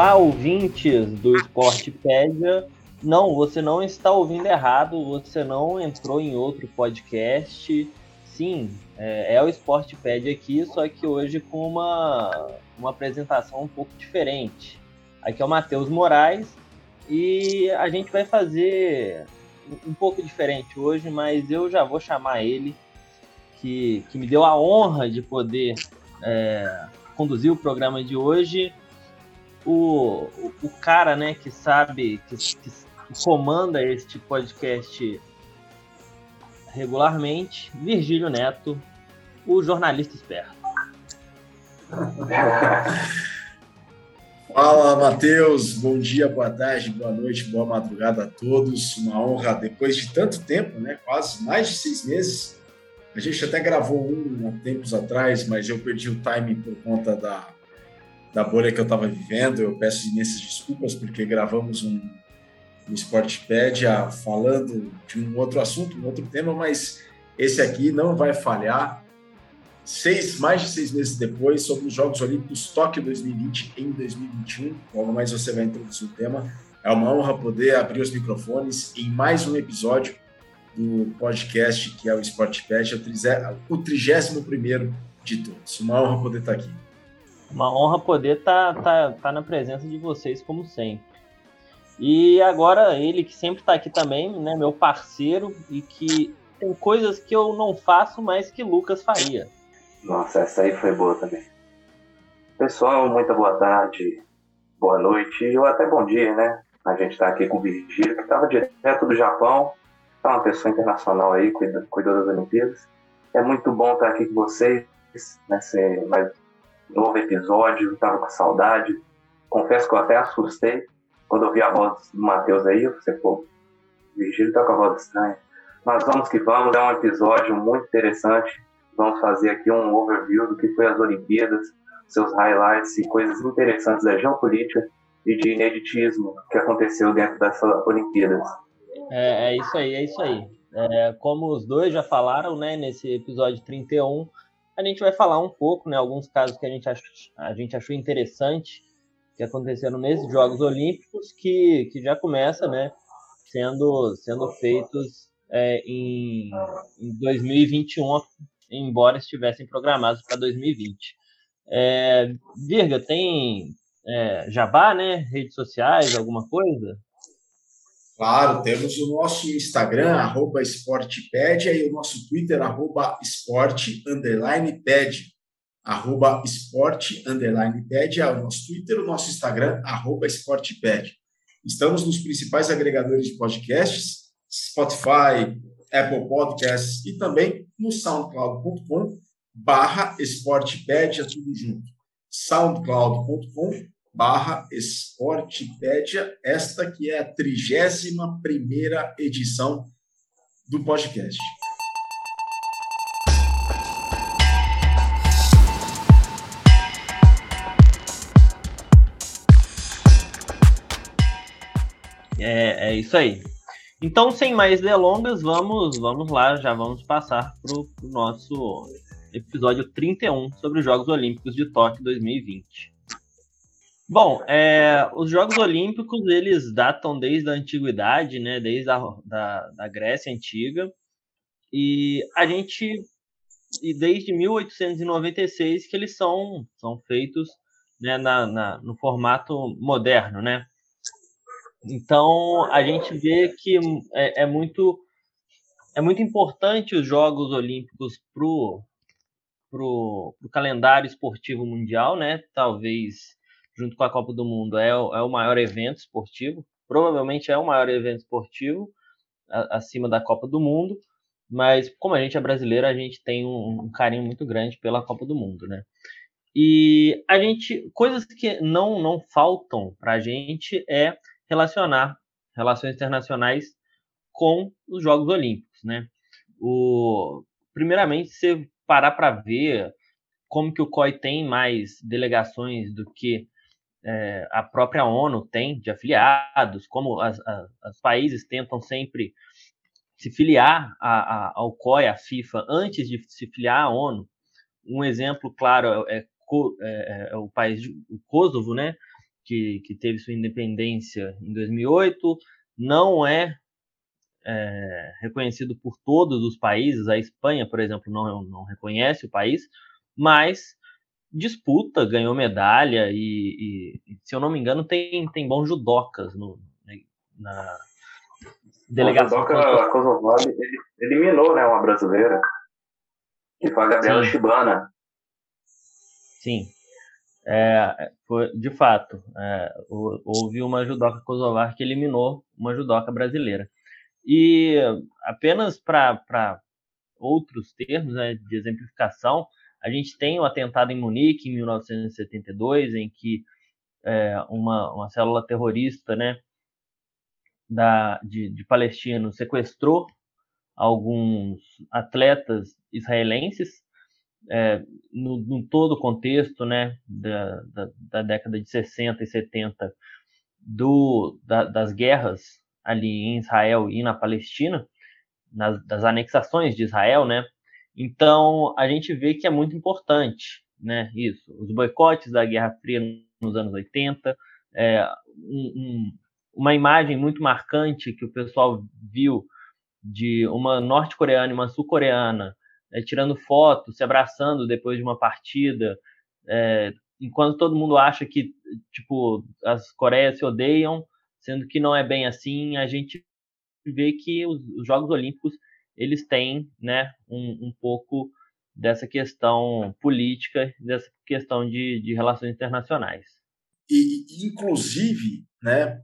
Olá, ouvintes do Esportepédia. Não, você não está ouvindo errado, você não entrou em outro podcast. Sim, é, é o Esportepédia aqui, só que hoje com uma, uma apresentação um pouco diferente. Aqui é o Matheus Moraes e a gente vai fazer um pouco diferente hoje, mas eu já vou chamar ele, que, que me deu a honra de poder é, conduzir o programa de hoje o, o, cara, né, que sabe, que, que, comanda este podcast regularmente, Virgílio Neto, o jornalista esperto. Fala, Matheus. Bom dia, boa tarde, boa noite, boa madrugada a todos. Uma honra, depois de tanto tempo, né? Quase mais de seis meses. A gente até gravou um há tempos atrás, mas eu perdi o timing por conta da da bolha que eu estava vivendo. Eu peço imensas desculpas porque gravamos um, um Sportpedia falando de um outro assunto, um outro tema, mas esse aqui não vai falhar. Seis, mais de seis meses depois, sobre os Jogos Olímpicos Tóquio 2020 em 2021. Logo mais você vai introduzir o tema. É uma honra poder abrir os microfones em mais um episódio do podcast que é o Sportpad, o 31 de todos. Uma honra poder estar aqui. Uma honra poder estar tá, tá, tá na presença de vocês, como sempre. E agora ele que sempre está aqui também, né, meu parceiro, e que tem coisas que eu não faço, mas que Lucas faria. Nossa, essa aí foi boa também. Pessoal, muita boa tarde, boa noite, ou até bom dia, né? A gente está aqui com o Virgílio, que estava direto do Japão, é uma pessoa internacional aí, cuidou, cuidou das Olimpíadas. É muito bom estar aqui com vocês, né? Ser mais novo episódio, tava com saudade. Confesso que eu até assustei quando eu vi a voz do Matheus aí. Falei, pô, Virgílio tá com a voz estranha. Mas vamos que vamos, é um episódio muito interessante. Vamos fazer aqui um overview do que foi as Olimpíadas, seus highlights e coisas interessantes da geopolítica e de ineditismo que aconteceu dentro dessas Olimpíadas. É, é isso aí, é isso aí. É, como os dois já falaram, né, nesse episódio 31, a gente vai falar um pouco, né, alguns casos que a gente, a gente achou interessante que aconteceram nesses Jogos Olímpicos, que, que já começa, né, sendo, sendo feitos é, em, em 2021, embora estivessem programados para 2020. É, Virga, tem é, jabá, né? Redes sociais, alguma coisa? Claro, temos o nosso Instagram, arroba esportpedia, e o nosso Twitter, arroba esporte, underline, arroba esporte, underline, pedia, o nosso Twitter, o nosso Instagram, arroba esportpedia. Estamos nos principais agregadores de podcasts, Spotify, Apple Podcasts e também no soundcloud.com barra esportpedia, tudo junto. soundcloud.com barra Esportipédia, esta que é a 31 primeira edição do podcast. É, é isso aí. Então, sem mais delongas, vamos, vamos lá, já vamos passar para o nosso episódio 31 sobre os Jogos Olímpicos de Tóquio 2020. Bom, é, os Jogos Olímpicos eles datam desde a antiguidade, né, desde a da, da Grécia antiga, e a gente e desde 1896 que eles são são feitos né, na, na, no formato moderno, né? Então a gente vê que é, é muito é muito importante os Jogos Olímpicos pro pro, pro calendário esportivo mundial, né? Talvez junto com a Copa do Mundo, é, o, é o maior evento esportivo. Provavelmente é o maior evento esportivo a, acima da Copa do Mundo. Mas como a gente é brasileiro, a gente tem um, um carinho muito grande pela Copa do Mundo, né? E a gente, coisas que não não faltam para a gente é relacionar relações internacionais com os Jogos Olímpicos, né? O, primeiramente, você parar para ver como que o COI tem mais delegações do que é, a própria ONU tem de afiliados, como as, os países tentam sempre se filiar a, a, ao COI, à FIFA, antes de se filiar à ONU. Um exemplo claro é, é, é, é o país, o Kosovo, né? que, que teve sua independência em 2008, não é, é, reconhecido por todos os países. A Espanha, por exemplo, não, não reconhece o país, mas disputa, ganhou medalha e, e, se eu não me engano, tem, tem bons judocas no, na delegação. O judoca Kosovar eliminou né, uma brasileira, que foi a Gabriela Sim. Chibana. Sim, é, foi, de fato, é, houve uma judoca kosovar que eliminou uma judoca brasileira. E apenas para outros termos né, de exemplificação, a gente tem o atentado em Munique, em 1972, em que é, uma, uma célula terrorista né, da, de, de palestinos sequestrou alguns atletas israelenses é, no, no, todo o contexto né, da, da, da, década de 60 e 70 do, da, das guerras ali em Israel e na Palestina, nas, das anexações de Israel, né? Então a gente vê que é muito importante, né? Isso, os boicotes da Guerra Fria nos anos 80, é, um, um, uma imagem muito marcante que o pessoal viu de uma norte-coreana e uma sul-coreana é, tirando foto, se abraçando depois de uma partida, é, enquanto todo mundo acha que tipo as Coreias se odeiam, sendo que não é bem assim, a gente vê que os, os Jogos Olímpicos eles têm, né, um, um, pouco dessa questão política, dessa questão de, de relações internacionais. E, inclusive, né,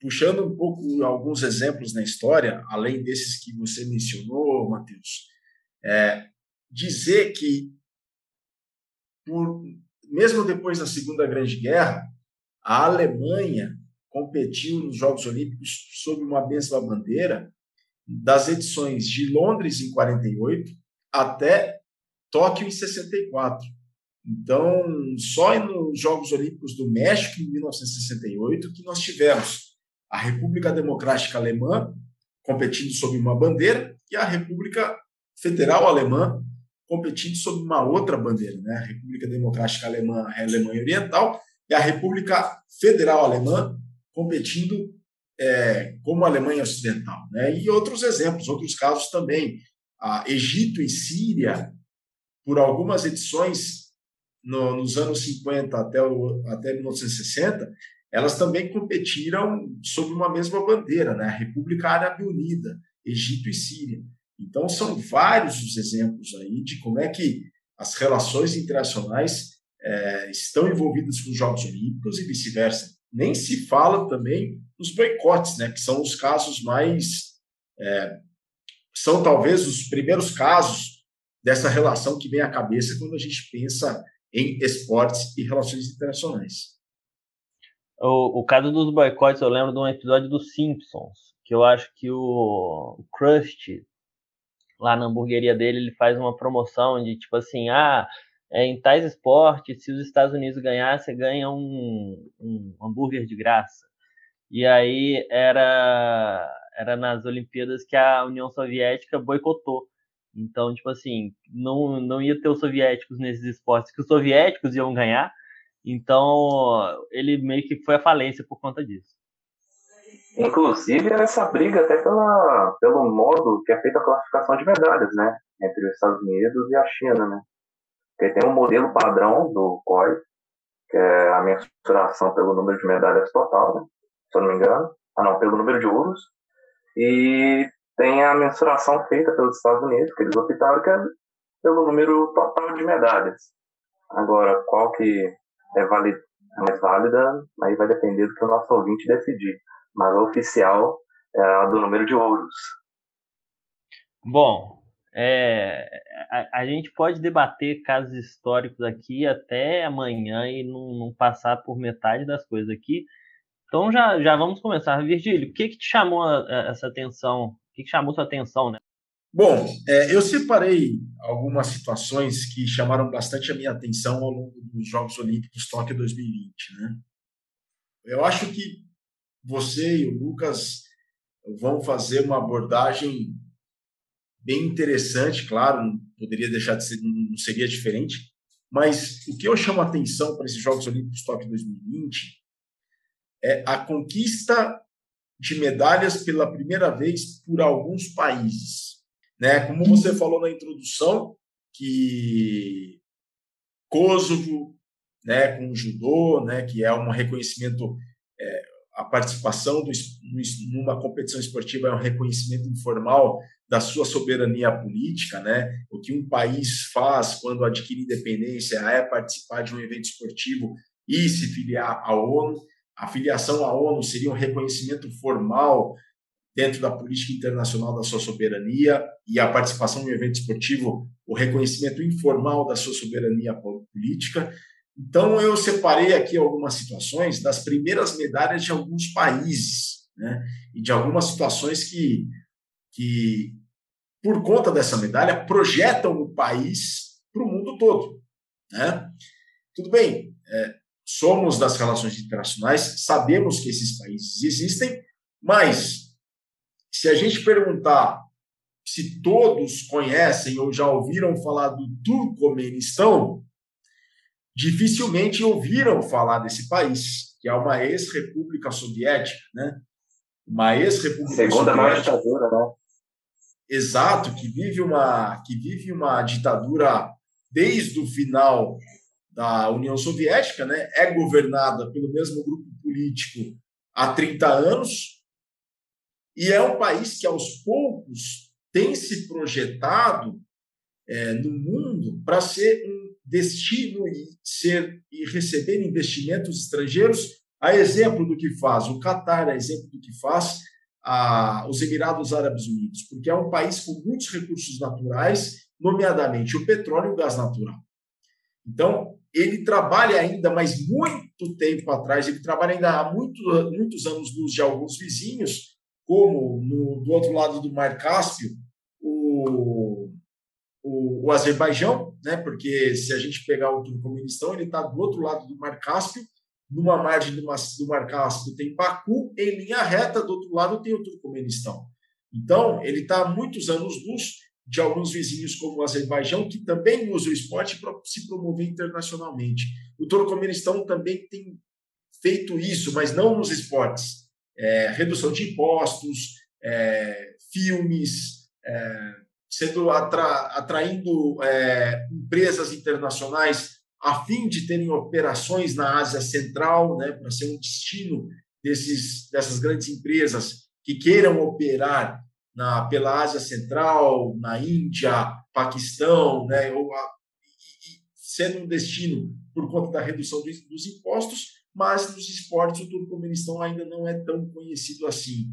puxando um pouco alguns exemplos na história, além desses que você mencionou, Matheus, é, dizer que, por, mesmo depois da Segunda Grande Guerra, a Alemanha competiu nos Jogos Olímpicos sob uma mesma bandeira das edições de Londres em 48 até Tóquio em 64. Então, só nos Jogos Olímpicos do México em 1968 que nós tivemos a República Democrática Alemã competindo sob uma bandeira e a República Federal Alemã competindo sob uma outra bandeira, né? A República Democrática Alemã, a Alemanha Oriental, e a República Federal Alemã competindo é, como a Alemanha Ocidental, né? E outros exemplos, outros casos também. A Egito e Síria, por algumas edições no, nos anos 50 até, o, até 1960, elas também competiram sob uma mesma bandeira, né? A República Árabe Unida, Egito e Síria. Então, são vários os exemplos aí de como é que as relações internacionais é, estão envolvidas com os Jogos Olímpicos e vice-versa. Nem se fala também nos boicotes, né, que são os casos mais. É, são talvez os primeiros casos dessa relação que vem à cabeça quando a gente pensa em esportes e relações internacionais. O, o caso dos boicotes, eu lembro de um episódio dos Simpsons, que eu acho que o Krusty lá na hamburgueria dele, ele faz uma promoção de tipo assim, ah, é, em tais esportes, se os Estados Unidos ganhar, você ganha um, um hambúrguer de graça. E aí era, era nas Olimpíadas que a União Soviética boicotou. Então, tipo assim, não, não ia ter os soviéticos nesses esportes que os soviéticos iam ganhar. Então, ele meio que foi à falência por conta disso. Inclusive nessa briga até pela, pelo modo que é feita a classificação de medalhas, né? Entre os Estados Unidos e a China, né? Porque tem um modelo padrão do COI, que é a mensuração pelo número de medalhas total, né? Se eu não me engano. Ah, não, pelo número de ouros. E tem a mensuração feita pelos Estados Unidos, que eles optaram que é pelo número total de medalhas. Agora, qual que é, mais válida, aí vai depender do que o nosso ouvinte decidir mas a oficial é a do número de ouros. Bom, é, a, a, gente pode debater casos históricos aqui até amanhã e não, não, passar por metade das coisas aqui. Então já, já vamos começar. Virgílio, o que, que te chamou a, a, essa atenção? O que, que chamou sua atenção, né? Bom, é, eu separei algumas situações que chamaram bastante a minha atenção ao longo dos Jogos Olímpicos Tóquio 2020. Né? Eu acho que você e o Lucas vão fazer uma abordagem bem interessante, claro, não poderia deixar de ser, não seria diferente, mas o que eu chamo a atenção para esses Jogos Olímpicos Tóquio 2020 é a conquista de medalhas pela primeira vez por alguns países. Né? Como você falou na introdução, que Kosovo, né, com o judô, né, que é um reconhecimento, é, a participação do, numa competição esportiva é um reconhecimento informal da sua soberania política, né? O que um país faz quando adquire independência é participar de um evento esportivo e se filiar à ONU. A filiação à ONU seria um reconhecimento formal dentro da política internacional da sua soberania e a participação em um evento esportivo, o reconhecimento informal da sua soberania política. Então, eu separei aqui algumas situações das primeiras medalhas de alguns países, né? E de algumas situações que, que por conta dessa medalha, projetam o país para o mundo todo. Né? Tudo bem, é, somos das relações internacionais, sabemos que esses países existem, mas se a gente perguntar se todos conhecem ou já ouviram falar do Turcomenistão, dificilmente ouviram falar desse país, que é uma ex-república soviética, né? Uma ex-república Segunda maior ditadura, né? Exato, que vive uma que vive uma ditadura desde o final da União Soviética, né? É governada pelo mesmo grupo político há 30 anos e é um país que aos poucos tem se projetado é, no mundo para ser um destino e ser e receber investimentos estrangeiros, a exemplo do que faz o Catar, a exemplo do que faz a, os Emirados Árabes Unidos, porque é um país com muitos recursos naturais, nomeadamente o petróleo e o gás natural. Então, ele trabalha ainda, mas muito tempo atrás, ele trabalha ainda há muito, muitos anos luz de alguns vizinhos, como no, do outro lado do Mar Cáspio, o, o, o Azerbaijão, né? porque se a gente pegar o Turcomenistão, ele está do outro lado do Mar Cáspio, numa margem do, do Mar Cáspio tem Baku, em linha reta, do outro lado tem o Turcomenistão. Então, ele está há muitos anos-luz de alguns vizinhos como o Azerbaijão, que também usa o esporte para se promover internacionalmente. O Turcomenistão também tem feito isso, mas não nos esportes. É, redução de impostos, é, filmes, é, sendo atra, atraindo é, empresas internacionais a fim de terem operações na Ásia Central, né, para ser um destino desses, dessas grandes empresas que queiram operar na, pela Ásia Central, na Índia, Paquistão, né, ou a, sendo um destino por conta da redução dos, dos impostos, mas nos esportes o Turcomenistão ainda não é tão conhecido assim.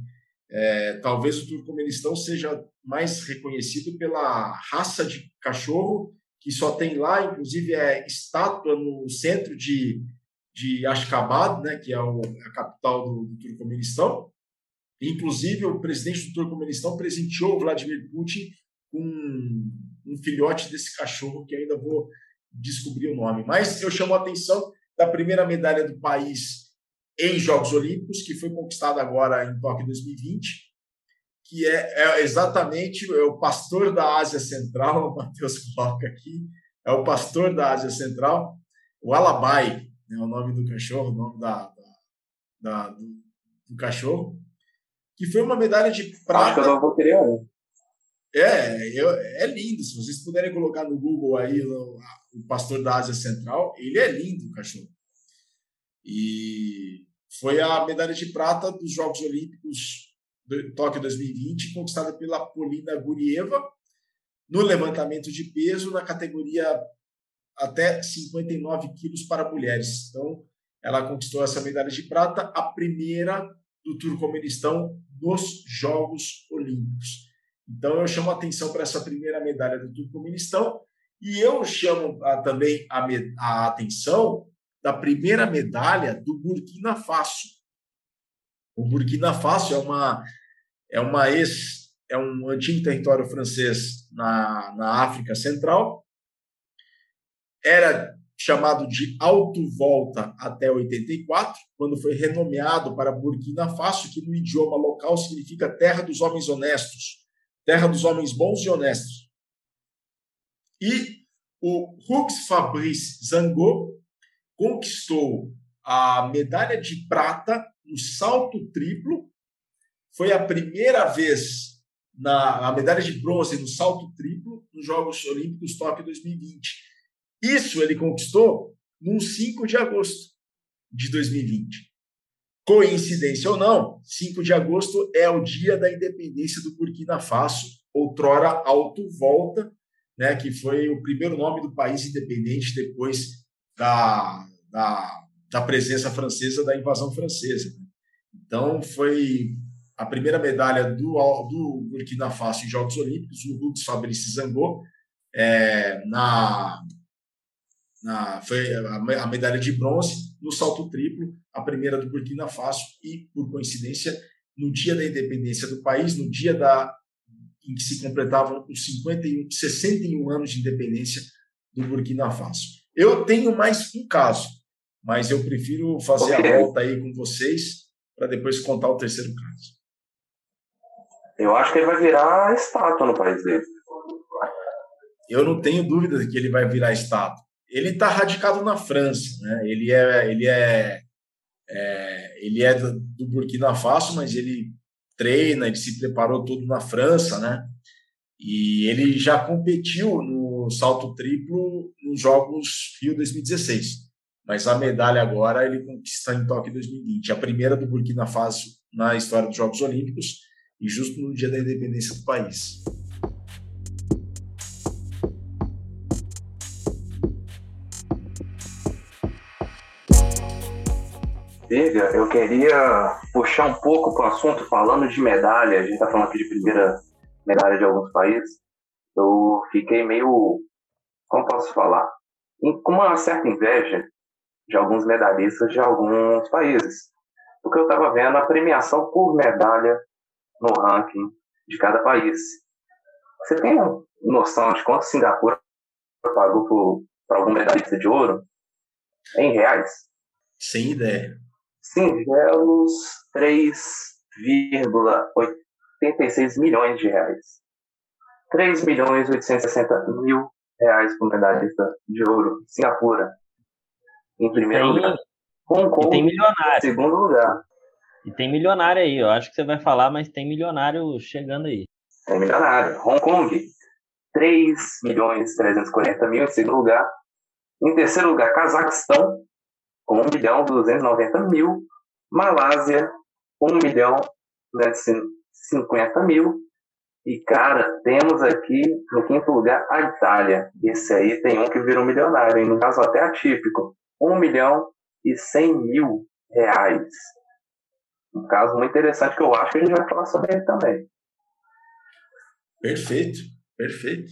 É, talvez o Turcomenistão seja mais reconhecido pela raça de cachorro que só tem lá, inclusive é estátua no centro de, de Ashgabat, né, que é o, a capital do, do Turcomenistão. Inclusive, o presidente do Turcomenistão presenteou Vladimir Putin com um, um filhote desse cachorro, que ainda vou descobrir o nome. Mas eu chamo a atenção da primeira medalha do país em Jogos Olímpicos, que foi conquistada agora em Tóquio 2020, que é, é exatamente é o pastor da Ásia Central, o Matheus coloca aqui, é o pastor da Ásia Central, o Alabai, né, o nome do cachorro, o nome da, da, da do, do, cachorro, que foi uma medalha de prata. Acho que eu não vou querer um. É, eu, é lindo. Se vocês puderem colocar no Google aí o, o pastor da Ásia Central, ele é lindo, o cachorro. E foi a medalha de prata dos Jogos Olímpicos Tóquio 2020, conquistada pela Polina Gurieva, no levantamento de peso na categoria até 59 quilos para mulheres. Então, ela conquistou essa medalha de prata, a primeira do Turcomenistão nos Jogos Olímpicos. Então, eu chamo a atenção para essa primeira medalha do Turcomenistão e eu chamo a, também a, a atenção da primeira medalha do Burkina Faso. O Burkina Faso é uma é uma ex é um antigo território francês na, na África Central. Era chamado de Alto Volta até 84, quando foi renomeado para Burkina Faso, que no idioma local significa terra dos homens honestos, terra dos homens bons e honestos. E o Hux Fabrice Zangot conquistou a medalha de prata no salto triplo. Foi a primeira vez na a medalha de bronze no salto triplo nos Jogos Olímpicos Tóquio 2020. Isso ele conquistou no 5 de agosto de 2020. Coincidência ou não, 5 de agosto é o dia da independência do Burkina Faso, outrora Alto Volta, né, que foi o primeiro nome do país independente depois da, da, da presença francesa, da invasão francesa. Então, foi a primeira medalha do, do Burkina Faso em Jogos Olímpicos, o Rubens Fabrice Zangot, é, na, na, foi a, a medalha de bronze no salto triplo, a primeira do Burkina Faso, e, por coincidência, no dia da independência do país, no dia da, em que se completavam os 51, 61 anos de independência do Burkina Faso. Eu tenho mais um caso, mas eu prefiro fazer a volta aí com vocês para depois contar o terceiro caso. Eu acho que ele vai virar estátua no país dele. Eu não tenho dúvida de que ele vai virar estátua. Ele está radicado na França, né? Ele é, ele é, é ele é do, do Burkina Faso, mas ele treina, ele se preparou todo na França, né? E ele já competiu no salto triplo nos Jogos Rio 2016. Mas a medalha agora ele conquista em Tóquio 2020, a primeira do Burkina Faso na história dos Jogos Olímpicos e justo no dia da independência do país. Viga, eu queria puxar um pouco para o assunto falando de medalha. A gente está falando aqui de primeira medalha de alguns países. Eu fiquei meio, como posso falar, com uma certa inveja de alguns medalhistas de alguns países. Porque eu estava vendo a premiação por medalha no ranking de cada país. Você tem noção de quanto Singapura pagou para algum medalhista de ouro? Em reais? Sem ideia singelos 3,86 milhões de reais. 3 milhões 860 mil reais por medalhista de ouro. Singapura, em primeiro tem, lugar. Hong Kong, tem milionário. em segundo lugar. E tem milionário aí, eu acho que você vai falar, mas tem milionário chegando aí. Tem milionário. Hong Kong, 3 milhões 340 mil em segundo lugar. Em terceiro lugar, Cazaquistão, com 1 milhão 290 mil. Malásia, 1 milhão 250 mil. E, cara, temos aqui no quinto lugar a Itália. Esse aí tem um que virou milionário, hein? no caso até atípico. 1 milhão e 100 mil reais. Um caso muito interessante que eu acho que a gente vai falar sobre ele também. Perfeito, perfeito.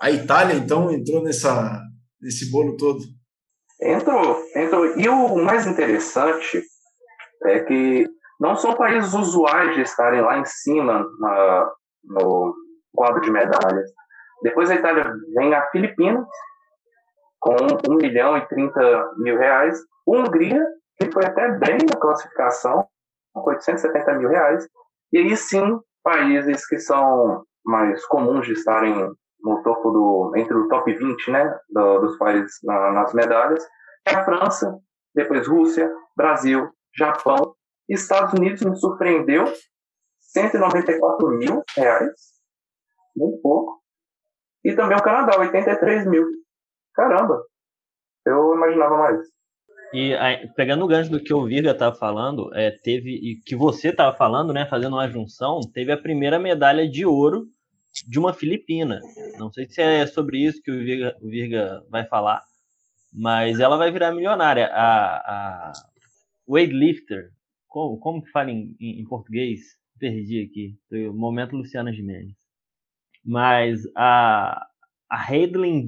A Itália, então, entrou nessa, nesse bolo todo. Entrou, entrou. E o mais interessante é que não são países usuais de estarem lá em cima na, no quadro de medalhas. Depois da Itália vem a Filipinas, com 1 milhão e 30 mil reais. Hungria, que foi até bem na classificação, com 870 mil reais. E aí sim, países que são mais comuns de estarem no topo do entre o top 20, né, do, dos países na, nas medalhas, é a França, depois Rússia, Brasil, Japão, Estados Unidos me surpreendeu, 194 mil reais, muito pouco, e também o Canadá, 83 mil. Caramba, eu imaginava mais. E aí, pegando o gancho do que o Virga estava falando, é, teve e que você estava falando, né, fazendo uma junção, teve a primeira medalha de ouro de uma Filipina. Não sei se é sobre isso que o Virga, o Virga vai falar, mas ela vai virar milionária. A, a weightlifter, como, como que fala em, em, em português? Perdi aqui. Foi o momento Luciana Gimenez. Mas a, a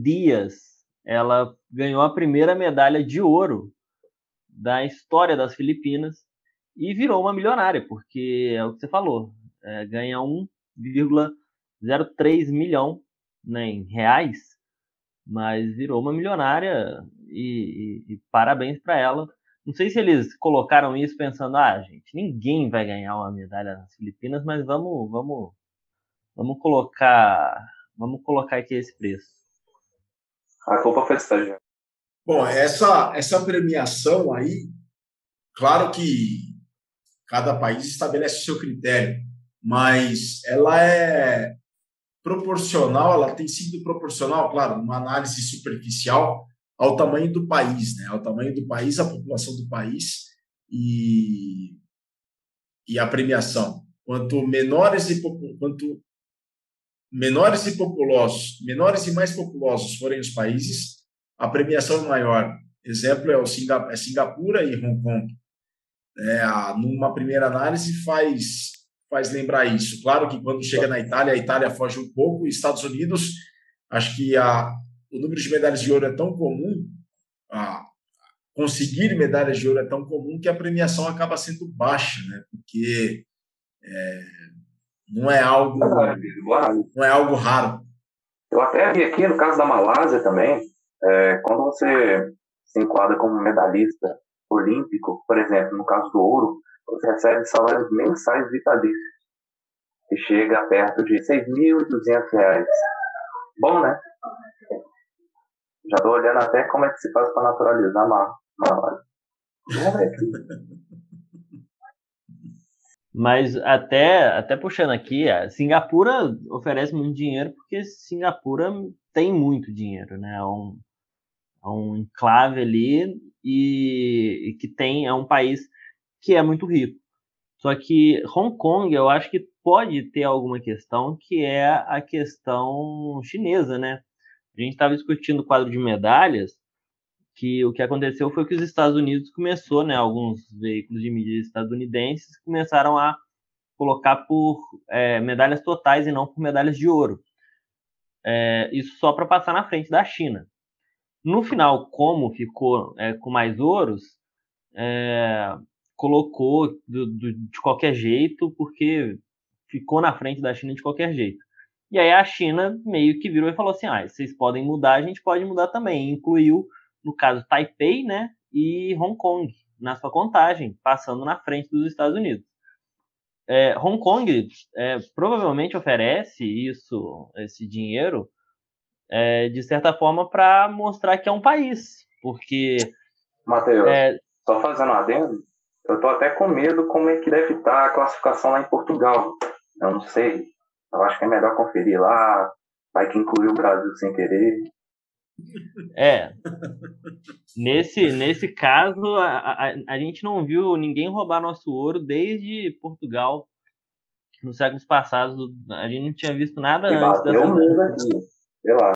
Dias, ela ganhou a primeira medalha de ouro da história das Filipinas e virou uma milionária, porque é o que você falou, é, ganha 1,5 0,3 milhão né, em reais, mas virou uma milionária e, e, e parabéns para ela. Não sei se eles colocaram isso pensando, ah, gente, ninguém vai ganhar uma medalha nas Filipinas, mas vamos, vamos, vamos colocar, vamos colocar aqui esse preço. A culpa foi estagiário. Bom, essa essa premiação aí, claro que cada país estabelece o seu critério, mas ela é proporcional, ela tem sido proporcional, claro, uma análise superficial ao tamanho do país, né? Ao tamanho do país, a população do país e, e a premiação. Quanto menores e quanto menores e populosos, menores e mais populosos forem os países, a premiação é maior. Exemplo é o Singapura, é Singapura e Hong Kong. É, numa primeira análise faz faz lembrar isso. Claro que quando chega na Itália, a Itália foge um pouco, e Estados Unidos, acho que a, o número de medalhas de ouro é tão comum, a, conseguir medalhas de ouro é tão comum que a premiação acaba sendo baixa, né? Porque é, não é algo não é algo raro. Eu até vi aqui no caso da Malásia também, é, quando você se enquadra como medalhista olímpico, por exemplo, no caso do ouro, você recebe salários mensais vitalícios, que chega perto de R$ 6.200. Bom, né? Já estou olhando até como é que se faz para naturalizar uma. Mas até, até puxando aqui, Singapura oferece muito dinheiro porque Singapura tem muito dinheiro, né? É um, é um enclave ali e, e que tem é um país que é muito rico. Só que Hong Kong, eu acho que pode ter alguma questão que é a questão chinesa, né? A gente estava discutindo o quadro de medalhas, que o que aconteceu foi que os Estados Unidos começou, né? Alguns veículos de mídia estadunidenses começaram a colocar por é, medalhas totais e não por medalhas de ouro. É, isso só para passar na frente da China. No final, como ficou é, com mais ouros, é, colocou do, do, de qualquer jeito, porque ficou na frente da China de qualquer jeito. E aí a China meio que virou e falou assim: ah, vocês podem mudar, a gente pode mudar também. incluiu, no caso, Taipei né, e Hong Kong na sua contagem, passando na frente dos Estados Unidos. É, Hong Kong é, provavelmente oferece isso, esse dinheiro, é, de certa forma, para mostrar que é um país, porque. Matheus, é, só fazendo um adendo, eu tô até com medo como é que deve estar a classificação lá em Portugal. Eu não sei. Eu acho que é melhor conferir lá. Vai que incluiu o Brasil sem querer. É. Nesse, nesse caso, a, a, a, gente não viu ninguém roubar nosso ouro desde Portugal. Nos séculos passados, a gente não tinha visto nada e antes dessa. Sei lá.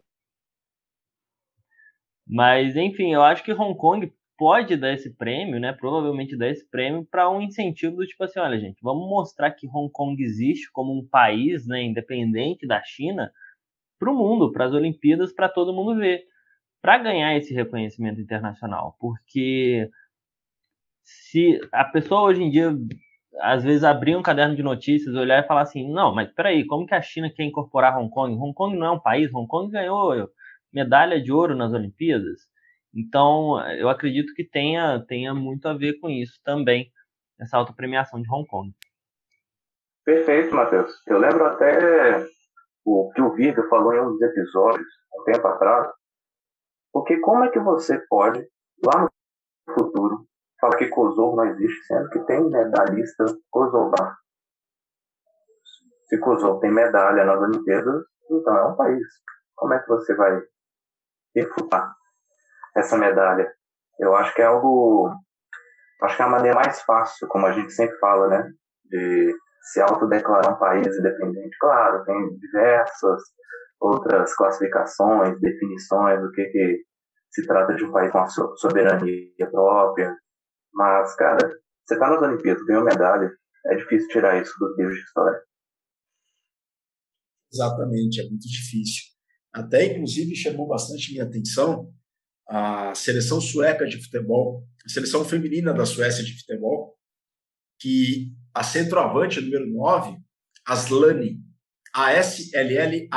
Mas, enfim, eu acho que Hong Kong pode dar esse prêmio, né? Provavelmente dar esse prêmio para um incentivo do tipo assim, olha, gente, vamos mostrar que Hong Kong existe como um país, né, independente da China, para o mundo, para as Olimpíadas, para todo mundo ver, para ganhar esse reconhecimento internacional, porque se a pessoa hoje em dia às vezes abrir um caderno de notícias, olhar e falar assim, não, mas peraí, como que a China quer incorporar Hong Kong? Hong Kong não é um país, Hong Kong ganhou medalha de ouro nas Olimpíadas. Então, eu acredito que tenha, tenha muito a ver com isso também, essa autopremiação de Hong Kong. Perfeito, Matheus. Eu lembro até o que o Vitor falou em um dos episódios, um tempo atrás, porque como é que você pode, lá no futuro, falar que Kosovo não existe, sendo que tem medalhista kosovar? Se Kosovo tem medalha nas Olimpíadas, então é um país. Como é que você vai refutar? Essa medalha. Eu acho que é algo. Acho que é a maneira mais fácil, como a gente sempre fala, né? De se autodeclarar um país independente. Claro, tem diversas outras classificações, definições do que, que se trata de um país com a soberania própria. Mas, cara, você tá nas Olimpíadas, ganhou medalha, é difícil tirar isso do livro de história. Exatamente, é muito difícil. Até, inclusive, chamou bastante minha atenção a seleção sueca de futebol, a seleção feminina da Suécia de futebol, que a centroavante número 9, Aslani, A-S-L-L-A-N-I.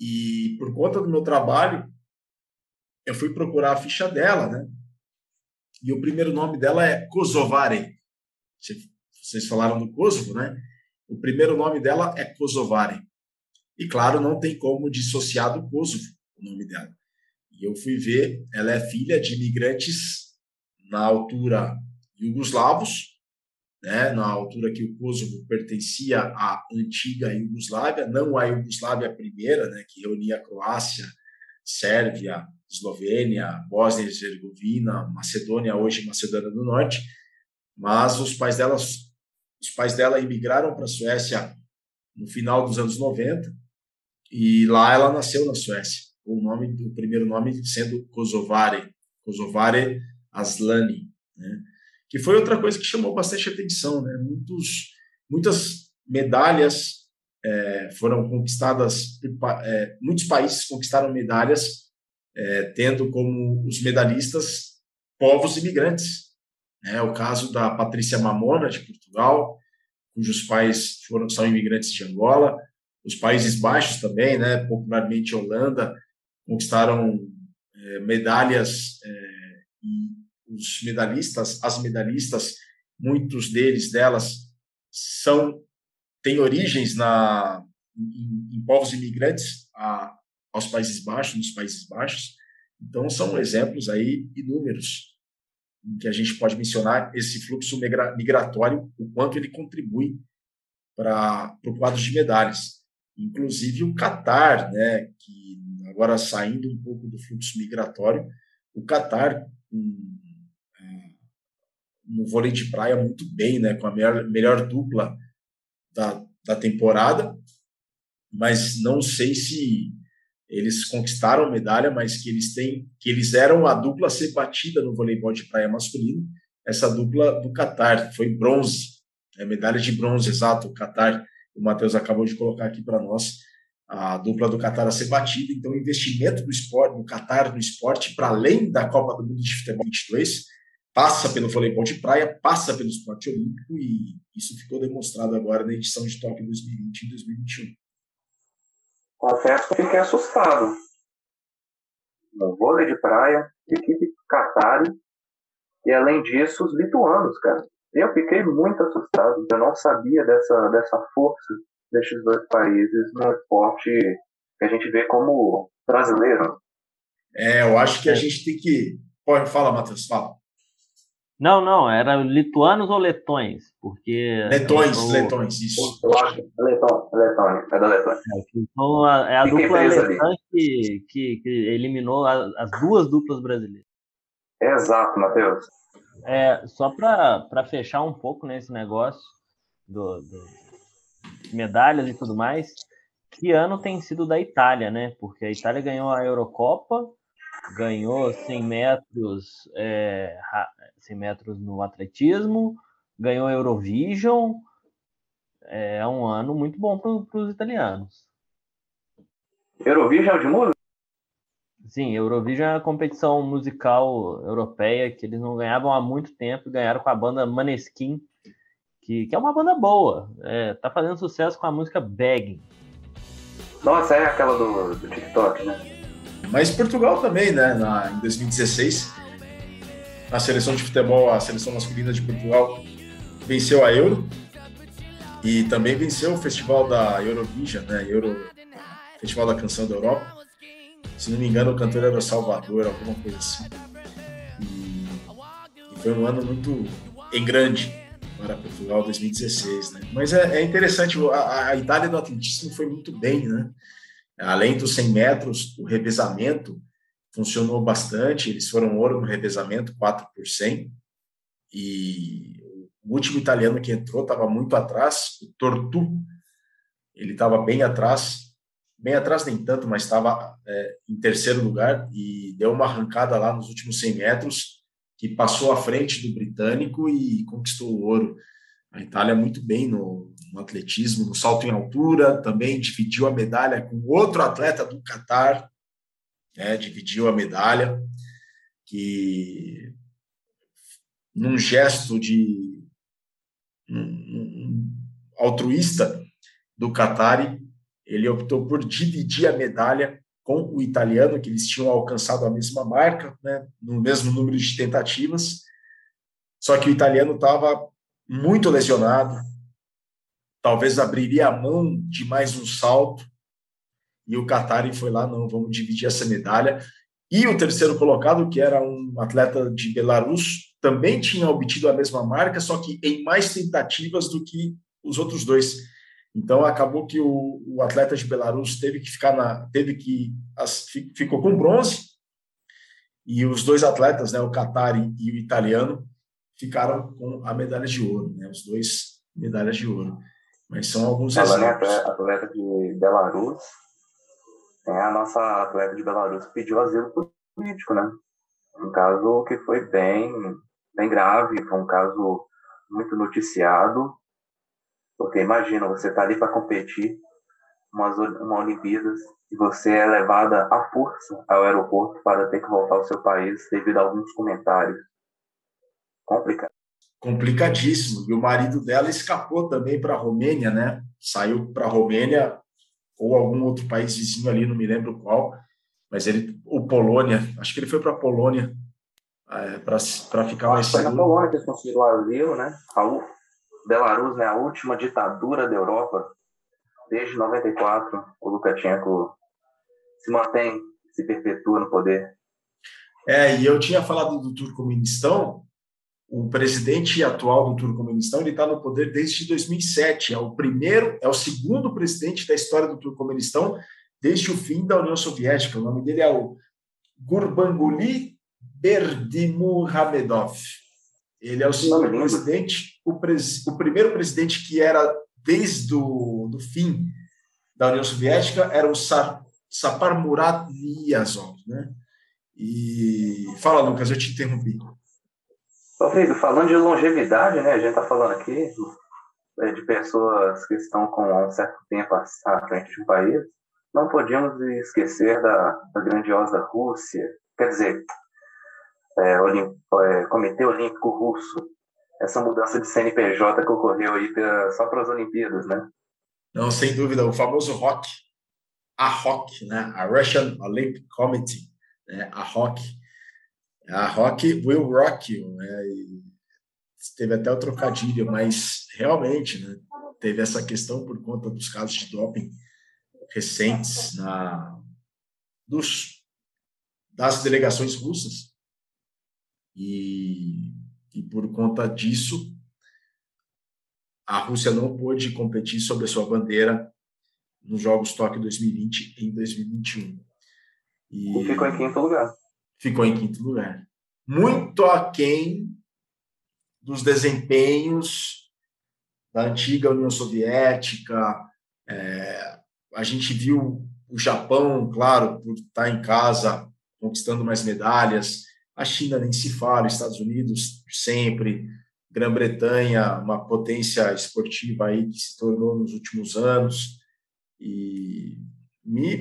E por conta do meu trabalho, eu fui procurar a ficha dela, né? E o primeiro nome dela é Kosovare. Vocês falaram do Kosovo, né? O primeiro nome dela é Kosovare. E claro, não tem como dissociar do Kosovo o nome dela. E eu fui ver, ela é filha de imigrantes na altura iugoslavos, né, na altura que o Kosovo pertencia à antiga Iugoslávia, não a Iugoslávia primeira, né, que reunia Croácia, Sérvia, Eslovênia, Bósnia e Herzegovina, Macedônia, hoje Macedônia do Norte, mas os pais delas, os pais dela imigraram para a Suécia no final dos anos 90 e lá ela nasceu na Suécia. O nome do primeiro nome sendo Kosovare, Kosovare Aslani, né? que foi outra coisa que chamou bastante atenção, né? Muitos, muitas medalhas é, foram conquistadas, é, muitos países conquistaram medalhas é, tendo como os medalhistas povos imigrantes. É o caso da Patrícia Mamona de Portugal, cujos pais foram são imigrantes de Angola, os Países Baixos também, né, popularmente Holanda, conquistaram é, medalhas é, e os medalhistas, as medalhistas, muitos deles, delas, são têm origens na em, em povos imigrantes a, aos Países Baixos, nos Países Baixos. Então são exemplos aí inúmeros em que a gente pode mencionar esse fluxo migratório, o quanto ele contribui para o quadro de medalhas. Inclusive o Catar, né, que agora saindo um pouco do fluxo migratório, o Catar um, no vôlei de praia muito bem, né, com a melhor, melhor dupla da, da temporada, mas não sei se eles conquistaram medalha, mas que eles têm, que eles eram a dupla a ser batida no voleibol de praia masculino, essa dupla do Qatar, foi bronze, é medalha de bronze, exato, o Qatar, o Matheus acabou de colocar aqui para nós, a dupla do Qatar a ser batida, então o investimento do esporte, do Qatar no esporte, para além da Copa do Mundo de Futebol 22, passa pelo voleibol de praia, passa pelo esporte olímpico e isso ficou demonstrado agora na edição de Tóquio 2020 e 2021. Confesso que fiquei assustado. No vôlei de praia, equipe Qatari e além disso os lituanos, cara. Eu fiquei muito assustado, eu não sabia dessa, dessa força destes dois países no esporte que a gente vê como brasileiro. É, eu acho que a gente tem que. Pode, fala, Matheus, fala. Não, não, era lituanos ou letões, porque... Letões, o... letões, isso. Eu acho que é letão, letônia, é da Letônia. É, então, a, é a dupla letã que, que, que, eliminou a, as duas duplas brasileiras. Exato, Matheus. É, só para fechar um pouco nesse negócio do, do, medalhas e tudo mais, que ano tem sido da Itália, né? Porque a Itália ganhou a Eurocopa, ganhou 100 metros, é, 100 metros no atletismo, ganhou Eurovision. É um ano muito bom para os italianos. Eurovision é de música? Sim, Eurovision é a competição musical europeia que eles não ganhavam há muito tempo, ganharam com a banda Maneskin, que, que é uma banda boa. É, tá fazendo sucesso com a música Begging. Nossa, é aquela do, do TikTok, né? Mas Portugal também, né? Na, em 2016, a seleção de futebol, a seleção masculina de Portugal venceu a Euro e também venceu o festival da Eurovision, né? Euro, Festival da Canção da Europa. Se não me engano, o cantor era Salvador, alguma coisa assim. E, e foi um ano muito em grande para Portugal 2016, né? Mas é, é interessante, a, a Itália do atletismo foi muito bem, né? Além dos 100 metros, o revezamento funcionou bastante. Eles foram ouro no revezamento, 4 por 100. E o último italiano que entrou estava muito atrás, o Tortu. Ele estava bem atrás, bem atrás nem tanto, mas estava é, em terceiro lugar e deu uma arrancada lá nos últimos 100 metros que passou à frente do britânico e conquistou o ouro. A Itália muito bem no, no, atletismo, no salto em altura, também dividiu a medalha com outro atleta do Catar, né, dividiu a medalha, que num gesto de um, um, altruísta do Qatar, ele optou por dividir a medalha com o italiano, que eles tinham alcançado a mesma marca, né, no mesmo número de tentativas, só que o italiano estava muito lesionado, talvez abriria a mão de mais um salto, e o Qatari foi lá, não, vamos dividir essa medalha. E o terceiro colocado, que era um atleta de Belarus, também tinha obtido a mesma marca, só que em mais tentativas do que os outros dois. Então acabou que o, o atleta de Belarus teve que ficar na, teve que as, ficou com bronze e os dois atletas, né, o Qatari e o italiano, ficaram com a medalha de ouro, né, os dois medalhas de ouro. Mas são alguns Falando exemplos. Falando atleta de Belarus, é a nossa atleta de Belarus pediu asilo político, né? Um caso que foi bem, bem grave, foi um caso muito noticiado, porque imagina, você tá ali para competir umas, uma Olimpíadas e você é levada à força ao aeroporto para ter que voltar ao seu país devido a alguns comentários. Complicado. Complicadíssimo. E o marido dela escapou também para a Romênia, né? Saiu para a Romênia ou algum outro país vizinho ali, não me lembro qual, mas ele, o Polônia, acho que ele foi para a Polônia é, para ficar mais seguro. Foi na Polônia que eles conseguiram o asilo, né? A Belarus, né, a última ditadura da Europa, desde 94, o Lukashenko se mantém, se perpetua no poder. É, e eu tinha falado do Turcomenistão, o presidente atual do Turcomenistão ele está no poder desde 2007. É o primeiro, é o segundo presidente da história do Turcomenistão desde o fim da União Soviética. O nome dele é o Gurbanguly Berdimuhamedov. Ele é o segundo presidente, o, pres, o, primeiro presidente que era desde o do fim da União Soviética era o Sar, Sapar Murat Niyazov, né? E fala, Lucas, eu te interrompi. Rodrigo, falando de longevidade, né? A gente está falando aqui é, de pessoas que estão com um certo tempo à frente de um país. Não podíamos esquecer da, da grandiosa Rússia, quer dizer, é, é, Comitê Olímpico Russo, essa mudança de CNPJ que ocorreu aí pra, só para as Olimpíadas, né? Não, sem dúvida, o famoso ROC, a ROC, né? A Russian Olympic Committee, né? a ROC, a Rock Will Rock You, né? teve até o trocadilho, mas realmente né, teve essa questão por conta dos casos de doping recentes na, dos, das delegações russas. E, e por conta disso, a Rússia não pôde competir sobre a sua bandeira nos Jogos Tóquio 2020 em 2021. E, e ficou em quinto lugar ficou em quinto lugar. Muito aquém dos desempenhos da antiga União Soviética. É, a gente viu o Japão, claro, por estar em casa conquistando mais medalhas. A China nem se fala, Estados Unidos sempre, Grã-Bretanha, uma potência esportiva aí que se tornou nos últimos anos. E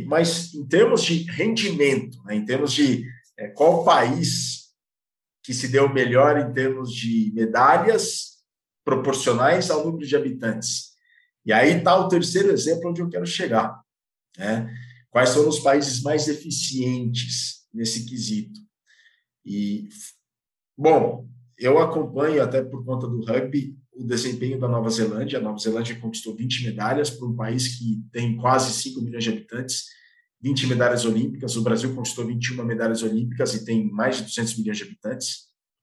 mas em termos de rendimento, né, em termos de é, qual país que se deu melhor em termos de medalhas proporcionais ao número de habitantes. E aí está o terceiro exemplo onde eu quero chegar. Né? Quais foram os países mais eficientes nesse quesito? E, bom, eu acompanho, até por conta do rugby, o desempenho da Nova Zelândia. A Nova Zelândia conquistou 20 medalhas para um país que tem quase 5 milhões de habitantes 20 medalhas olímpicas, o Brasil conquistou 21 medalhas olímpicas e tem mais de 200 milhões de habitantes.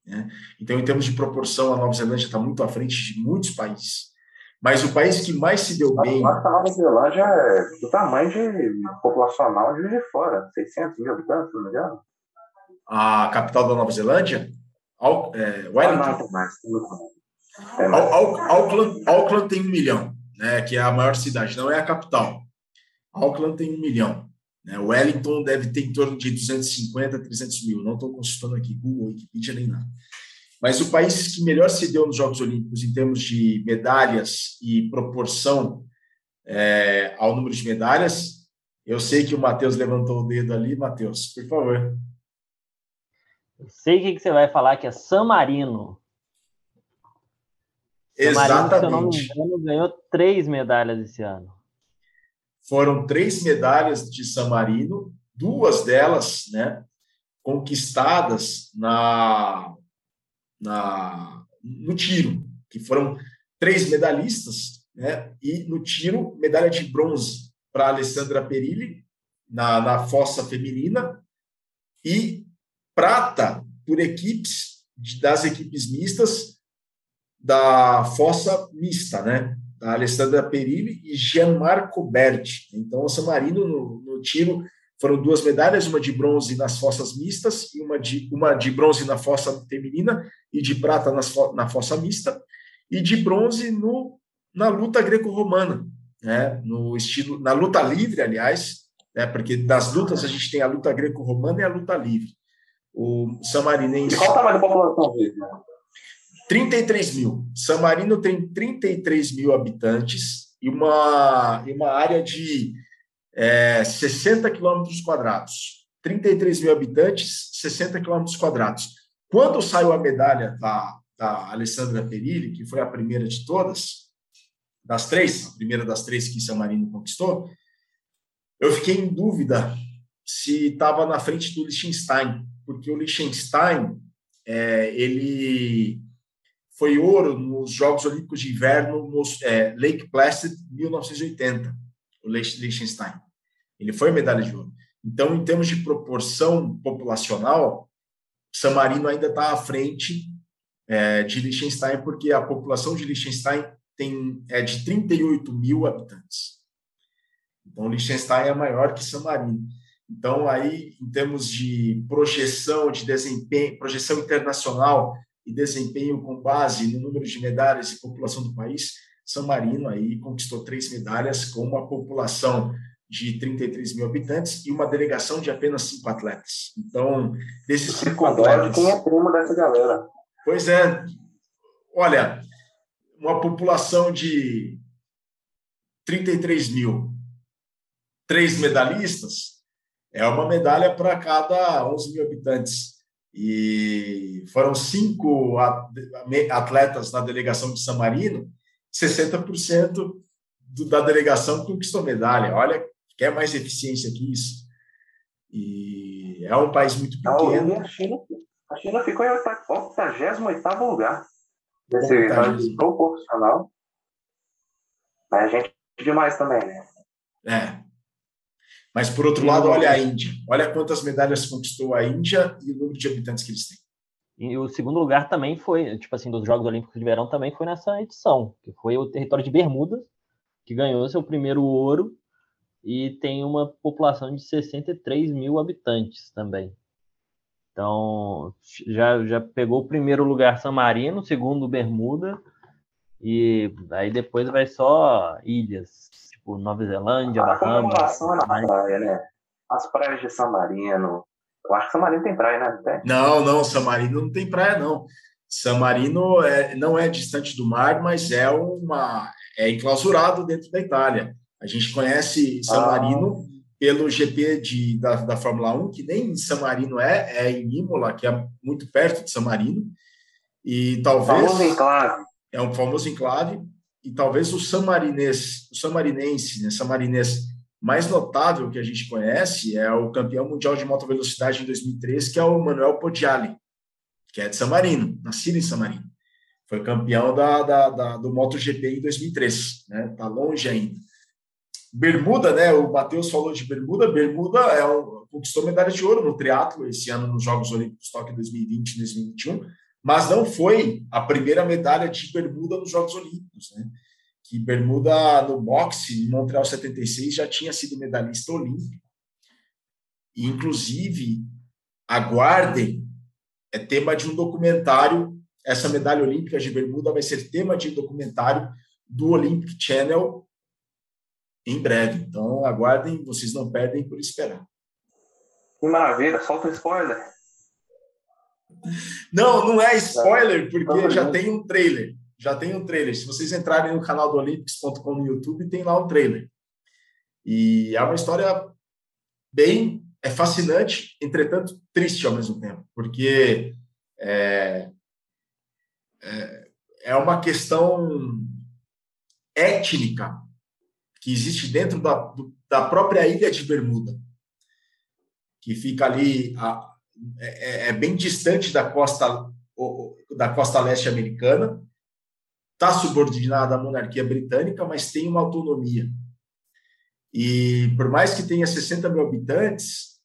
Né? Então, em termos de proporção, a Nova Zelândia está muito à frente de muitos países. Mas o país que mais se deu bem. A Nova Zelândia é do tamanho de populacional de Fora, 600 mil habitantes, não engano. A capital da Nova Zelândia? Au, é, Wellington. É Auckland, Auckland tem um milhão, né, que é a maior cidade, não é a capital. Auckland tem um milhão. Né? Wellington deve ter em torno de 250, 300 mil. Não estou consultando aqui Google, Wikipedia nem nada. Mas o país que melhor se deu nos Jogos Olímpicos em termos de medalhas e proporção é, ao número de medalhas, eu sei que o Matheus levantou o dedo ali. Matheus, por favor. Eu sei o que, que você vai falar, que é San Marino. Exatamente. San Marino, se eu não me engano, ganhou três medalhas esse ano foram três medalhas de San Marino, duas delas, né, conquistadas na, na no tiro, que foram três medalhistas, né, e no tiro medalha de bronze para Alessandra Perilli na, na fossa feminina e prata por equipes das equipes mistas da fossa mista, né? Da Alessandra Perilli e Gianmarco Berti. Então, o San Marino no, no tiro foram duas medalhas, uma de bronze nas fossas mistas e uma de, uma de bronze na fossa feminina e de prata nas, na fossa mista e de bronze no, na luta greco-romana, né? No estilo na luta livre, aliás, né? Porque das lutas a gente tem a luta greco-romana e a luta livre. O Samarinense. qual o tamanho da população vive? 33 mil. San Marino tem 33 mil habitantes e uma, e uma área de é, 60 quilômetros quadrados. 33 mil habitantes, 60 quilômetros quadrados. Quando saiu a medalha da, da Alessandra Perilli, que foi a primeira de todas, das três, a primeira das três que San Marino conquistou, eu fiquei em dúvida se estava na frente do Liechtenstein, porque o Liechtenstein é, ele foi ouro nos Jogos Olímpicos de Inverno no é, Lake Placid 1980, o Liechtenstein. Ele foi medalha de ouro. Então, em termos de proporção populacional, San Marino ainda está à frente é, de Liechtenstein, porque a população de Liechtenstein tem, é de 38 mil habitantes. Então, Liechtenstein é maior que San Marino. Então, aí, em termos de projeção, de desempenho, projeção internacional e desempenho com base no número de medalhas e população do país, San Marino aí conquistou três medalhas com uma população de 33 mil habitantes e uma delegação de apenas cinco atletas. Então, desses cinco atletas... Quem é primo dessa galera? Pois é. Olha, uma população de 33 mil, três medalhistas, é uma medalha para cada 11 mil habitantes. E foram cinco atletas na delegação de San Marino, 60% da delegação conquistou medalha. Olha, quer mais eficiência que isso? E é um país muito pequeno. A China, a China ficou em 88 lugar nesse proporcional. Mas a gente demais também, né? É. Mas, por outro lado, olha a Índia. Olha quantas medalhas conquistou a Índia e o número de habitantes que eles têm. E o segundo lugar também foi, tipo assim, dos Jogos Olímpicos de Verão também foi nessa edição, que foi o território de Bermudas, que ganhou seu primeiro ouro e tem uma população de 63 mil habitantes também. Então, já, já pegou o primeiro lugar San Marino, segundo Bermuda, e aí depois vai só ilhas, tipo Nova Zelândia, a Bahamas. na praia, né? As praias de San Marino. Eu acho que San Marino tem praia, né? Não, não, San Marino não tem praia, não. San Marino é, não é distante do mar, mas é uma é enclausurado dentro da Itália. A gente conhece San ah. Marino pelo GP de, da, da Fórmula 1, que nem em San Marino é, é em Imola, que é muito perto de San Marino. E talvez. Famoso enclave. É um famoso enclave e talvez o samarinês, o samarinense, né, samarinês mais notável que a gente conhece é o campeão mundial de moto velocidade em 2003, que é o Manuel Poggiali, que é de San Marino, nascido em San Marino. Foi campeão da, da, da, do MotoGP em 2003, né? Tá longe ainda. Bermuda, né? O Matheus falou de Bermuda. Bermuda é um, conquistou medalha de ouro no triatlo esse ano nos Jogos Olímpicos Tóquio 2020 e 2021 mas não foi a primeira medalha de bermuda nos Jogos Olímpicos, né? Que bermuda no boxe em Montreal 76 já tinha sido medalhista olímpico. E, inclusive, aguardem, é tema de um documentário. Essa medalha olímpica de bermuda vai ser tema de documentário do Olympic Channel em breve. Então, aguardem, vocês não perdem por esperar. Que maravilha, solta um spoiler. Não, não é spoiler, porque já tem um trailer. Já tem um trailer. Se vocês entrarem no canal do Olympics.com no YouTube, tem lá um trailer. E é uma história bem é fascinante, entretanto triste ao mesmo tempo, porque é, é, é uma questão étnica que existe dentro da, da própria ilha de Bermuda, que fica ali a, é, é, é bem distante da costa da costa leste americana, está subordinada à monarquia britânica, mas tem uma autonomia. E por mais que tenha 60 mil habitantes,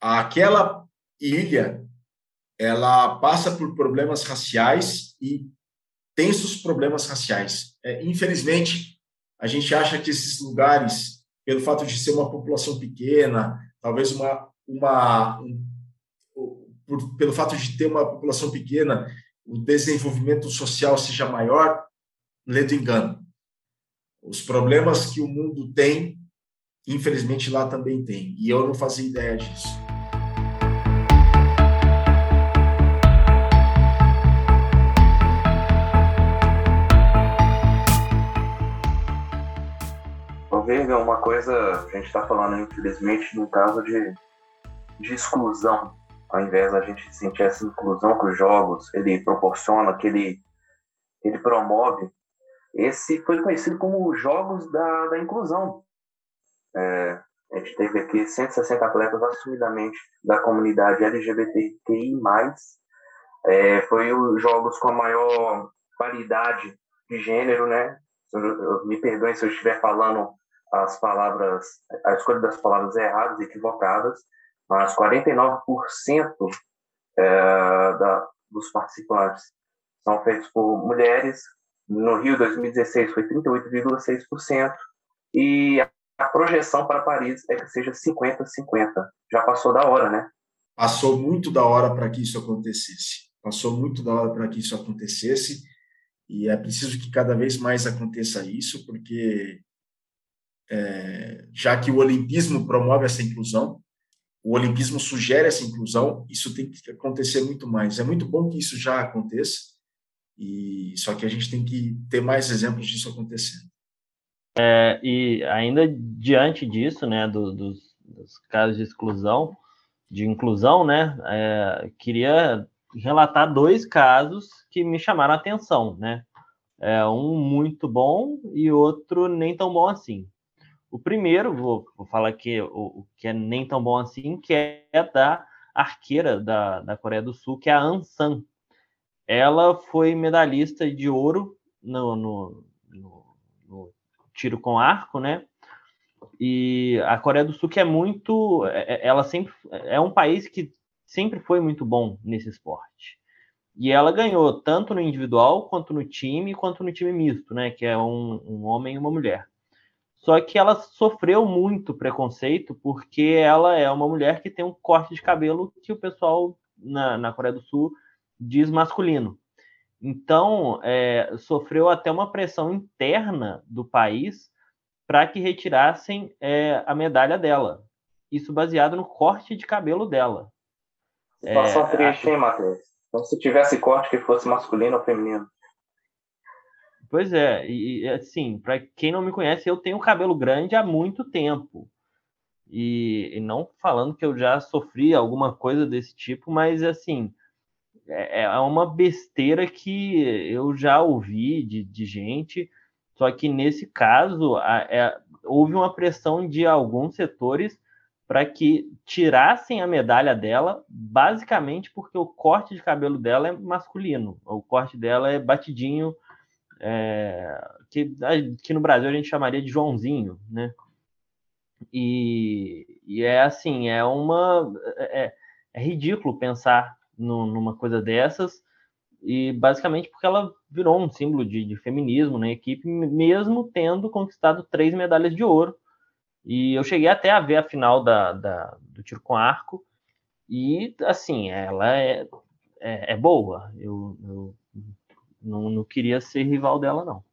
aquela ilha ela passa por problemas raciais e tensos problemas raciais. É, infelizmente, a gente acha que esses lugares, pelo fato de ser uma população pequena, talvez uma, uma um, por, pelo fato de ter uma população pequena, o desenvolvimento social seja maior, ledo engano. Os problemas que o mundo tem, infelizmente lá também tem. E eu não fazia ideia disso. Verga, uma coisa, a gente está falando, infelizmente, no caso de, de exclusão, ao invés da gente sentir essa inclusão que os jogos ele proporciona, que ele, ele promove, esse foi conhecido como os Jogos da, da Inclusão. É, a gente teve aqui 160 atletas assumidamente da comunidade LGBTQI+. É, foi os jogos com a maior paridade de gênero, né? Me perdoem se eu estiver falando as palavras, a escolha das palavras erradas, equivocadas, mas 49% é, da, dos participantes são feitos por mulheres, no Rio 2016 foi 38,6%. E a projeção para Paris é que seja 50-50. Já passou da hora, né? Passou muito da hora para que isso acontecesse. Passou muito da hora para que isso acontecesse. E é preciso que cada vez mais aconteça isso, porque é, já que o Olimpismo promove essa inclusão, o Olimpismo sugere essa inclusão, isso tem que acontecer muito mais. É muito bom que isso já aconteça, e só que a gente tem que ter mais exemplos disso acontecendo. É, e ainda diante disso, né, do, dos, dos, casos de exclusão, de inclusão, né, é, queria relatar dois casos que me chamaram a atenção, né, é, um muito bom e outro nem tão bom assim. O primeiro, vou, vou falar que o, o, que é nem tão bom assim, que é da arqueira da, da Coreia do Sul, que é a An San, ela foi medalhista de ouro no, no, no, no tiro com arco, né? E a Coreia do Sul que é muito, é, é, ela sempre é um país que sempre foi muito bom nesse esporte. E ela ganhou tanto no individual quanto no time, quanto no time misto, né? Que é um, um homem e uma mulher. Só que ela sofreu muito preconceito porque ela é uma mulher que tem um corte de cabelo que o pessoal na, na Coreia do Sul diz masculino. Então, é, sofreu até uma pressão interna do país para que retirassem é, a medalha dela. Isso baseado no corte de cabelo dela. Situação é, triste, hein, Matheus? Então, se tivesse corte que fosse masculino ou feminino. Pois é, e assim, para quem não me conhece, eu tenho cabelo grande há muito tempo. E, e, não falando que eu já sofri alguma coisa desse tipo, mas assim, é, é uma besteira que eu já ouvi de, de gente, só que nesse caso a, é, houve uma pressão de alguns setores para que tirassem a medalha dela, basicamente porque o corte de cabelo dela é masculino, o corte dela é batidinho, é, que, que no Brasil a gente chamaria de Joãozinho, né? E, e é assim, é uma. É, é ridículo pensar no, numa coisa dessas, e basicamente porque ela virou um símbolo de, de, feminismo na equipe, mesmo tendo conquistado três medalhas de ouro. E eu cheguei até a ver a final da, da do tiro com arco, e assim, ela é, é, é boa. Eu, eu não, não, queria ser rival dela, não.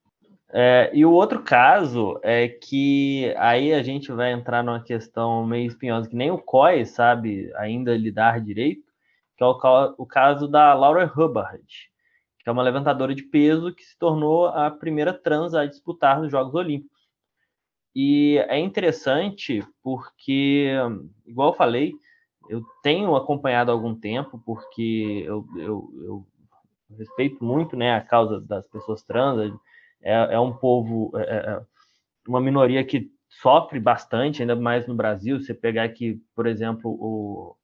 É, e o outro caso é que aí a gente vai entrar numa questão meio espinhosa, que nem o COI sabe ainda lidar direito, que é o, o caso da Laura Hubbard, que é uma levantadora de peso que se tornou a primeira trans a disputar os Jogos Olímpicos. E é interessante porque, igual eu falei, eu tenho acompanhado há algum tempo, porque eu, eu, eu respeito muito né, a causa das pessoas trans, é, é um povo, é, é uma minoria que sofre bastante, ainda mais no Brasil. Você pegar aqui, por exemplo, o,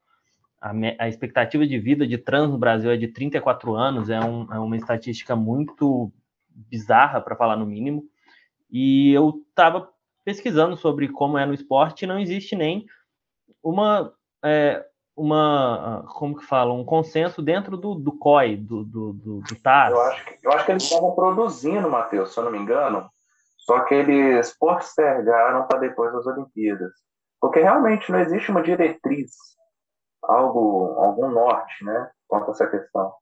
a, a, expectativa de vida de trans no Brasil é de 34 anos, é, um, é uma estatística muito bizarra, para falar no mínimo. E eu estava pesquisando sobre como é no esporte não existe nem uma, é, uma, como que fala, um consenso dentro do, do COI, do, do, do, do TAS. Eu acho, que, eu acho que eles estavam produzindo, Matheus, se eu não me engano, só que eles postergaram para depois das Olimpíadas. Porque realmente não existe uma diretriz, algo, algum norte, né, quanto a essa questão.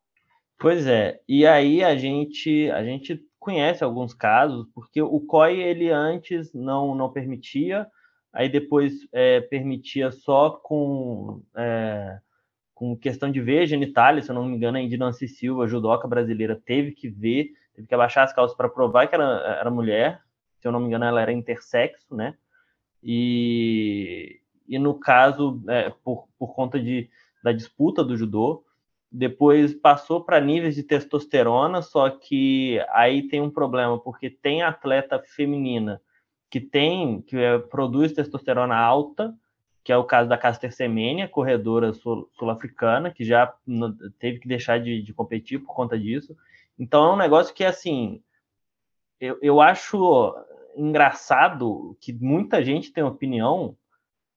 Pois é, e aí a gente, a gente conhece alguns casos, porque o COI ele antes não, não permitia, aí depois é, permitia só com, é, com questão de ver genitália, se eu não me engano, a Indinancy Silva, judoca brasileira, teve que ver, teve que abaixar as calças para provar que era, era mulher, se eu não me engano, ela era intersexo, né? E, e no caso, é, por, por conta de, da disputa do judô, depois passou para níveis de testosterona, só que aí tem um problema, porque tem atleta feminina que tem, que é, produz testosterona alta, que é o caso da Caster Semenya, corredora sul-africana, que já teve que deixar de, de, competir por conta disso. Então é um negócio que, assim, eu, eu acho engraçado que muita gente tem opinião,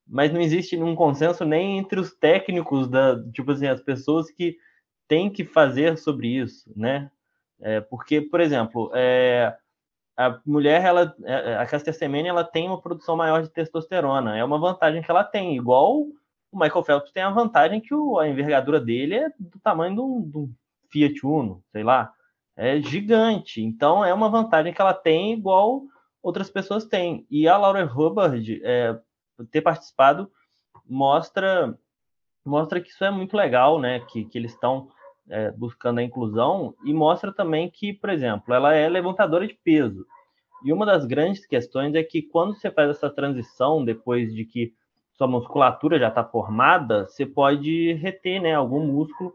mas não existe nenhum consenso nem entre os técnicos da, tipo assim, as pessoas que têm que fazer sobre isso, né? É, porque, por exemplo, é, a mulher, ela, é, a Caster Semenya, ela tem uma produção maior de testosterona. É uma vantagem que ela tem, igual o Michael Phelps tem a vantagem que o, a envergadura dele é do tamanho do, do Fiat Uno, sei lá. É gigante. Então, é uma vantagem que ela tem igual outras pessoas têm. E a Laura Hubbard é, ter participado mostra mostra que isso é muito legal, né? Que, que eles estão é, buscando a inclusão, e mostra também que, por exemplo, ela é levantadora de peso. E uma das grandes questões é que quando você faz essa transição, depois de que sua musculatura já está formada, você pode reter né, algum músculo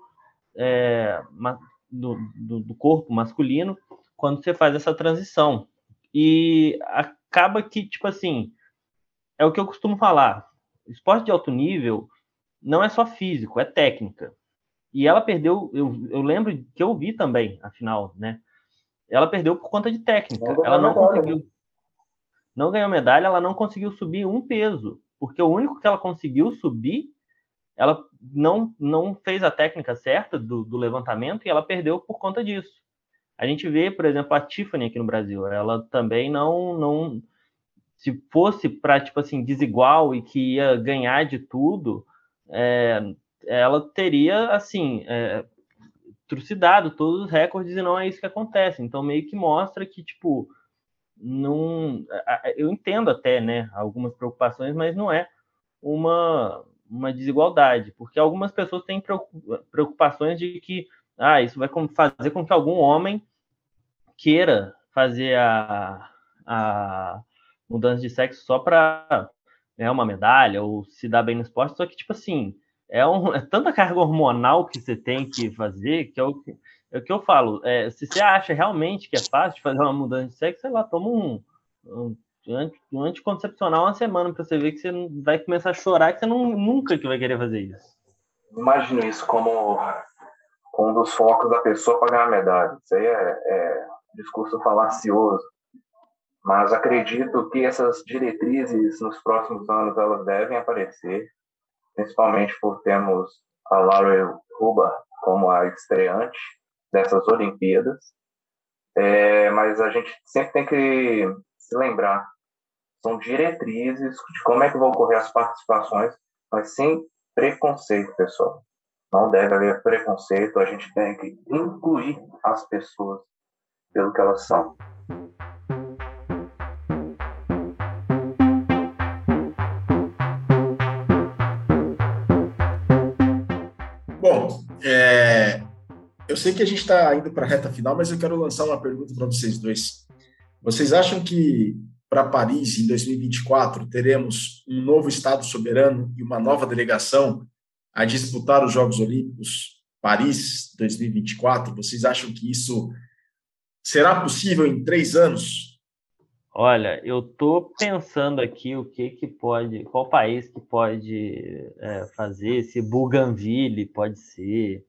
é, do, do, do corpo masculino quando você faz essa transição. E acaba que, tipo assim, é o que eu costumo falar: esporte de alto nível não é só físico, é técnica. E ela perdeu, eu, eu lembro que eu vi também, afinal, né? Ela perdeu por conta de técnica. Não ela não medalha, conseguiu. Né? Não ganhou medalha, ela não conseguiu subir um peso. Porque o único que ela conseguiu subir, ela não, não fez a técnica certa do, do levantamento e ela perdeu por conta disso. A gente vê, por exemplo, a Tiffany aqui no Brasil. Ela também não. não se fosse para, tipo assim, desigual e que ia ganhar de tudo, é, ela teria, assim, é, trucidado todos os recordes e não é isso que acontece. Então, meio que mostra que, tipo, não. Eu entendo até, né, algumas preocupações, mas não é uma, uma desigualdade, porque algumas pessoas têm preocupações de que, ah, isso vai fazer com que algum homem queira fazer a, a mudança de sexo só para ganhar uma medalha ou se dar bem no esporte, só que, tipo assim, é, um, é tanta carga hormonal que você tem que fazer que é o que, é o que eu falo. É, se você acha realmente que é fácil fazer uma mudança de sexo, sei lá, toma um, um, um anticoncepcional uma semana para você ver que você vai começar a chorar que você não, nunca que vai querer fazer isso. Imagino isso como um dos focos da pessoa para ganhar medalha. Isso aí é, é discurso falacioso. Mas acredito que essas diretrizes nos próximos anos elas devem aparecer principalmente por termos a Laura Ruba como a estreante dessas Olimpíadas. É, mas a gente sempre tem que se lembrar, são diretrizes de como é que vão ocorrer as participações, mas sem preconceito, pessoal. Não deve haver preconceito, a gente tem que incluir as pessoas pelo que elas são. Eu sei que a gente está indo para a reta final, mas eu quero lançar uma pergunta para vocês dois. Vocês acham que para Paris, em 2024, teremos um novo Estado soberano e uma nova delegação a disputar os Jogos Olímpicos Paris 2024? Vocês acham que isso será possível em três anos? Olha, eu tô pensando aqui o que que pode, qual país que pode é, fazer, se Bougainville pode ser.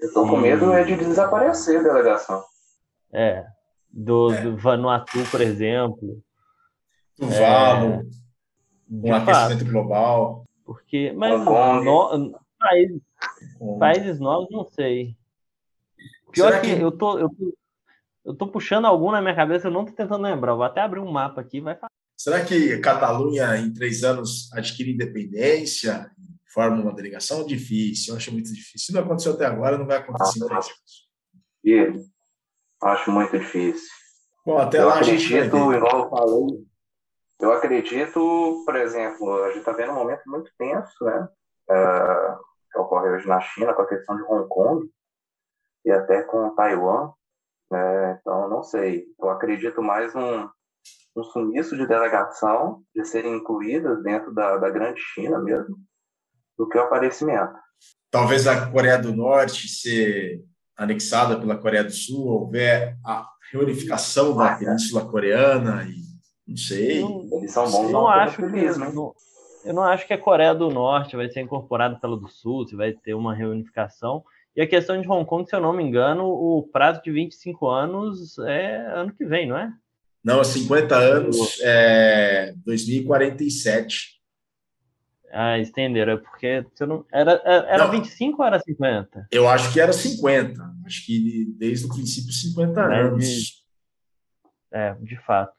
Eu tô se... com medo é de desaparecer a delegação. É, do, é. do Vanuatu, por exemplo. Tuvalu, é, um aquecimento global. Porque, mas no, países, países novos, não sei. Pior Será que, que eu tô, eu tô, eu tô puxando algum na minha cabeça, eu não tô tentando lembrar. Eu vou até abrir um mapa aqui, vai falar. Será que Catalunha, em três anos, adquire independência, forma uma delegação? Difícil, eu acho muito difícil. Se não aconteceu até agora, não vai acontecer em três anos. Acho muito difícil. Bom, até eu lá acredito, a gente igual eu falei, eu acredito, por exemplo, a gente está vendo um momento muito tenso, né? Uh, que ocorre hoje na China com a questão de Hong Kong e até com Taiwan. Né? Então, não sei. Eu acredito mais num, um sumiço de delegação de serem incluídas dentro da, da grande China mesmo, do que o aparecimento. Talvez a Coreia do Norte ser anexada pela Coreia do Sul, houver a reunificação da Península Coreana e não sei. Eles são bons não acho que, não, Eu não acho que a Coreia do Norte vai ser incorporada pela do Sul, se vai ter uma reunificação. E a questão de Hong Kong, se eu não me engano, o prazo de 25 anos é ano que vem, não é? Não, 50 anos é 2047. Ah, estenderam, é porque você não, era, era não, 25 ou era 50? Eu acho que era 50. Acho que desde o princípio 50 é, anos. De, é, de fato.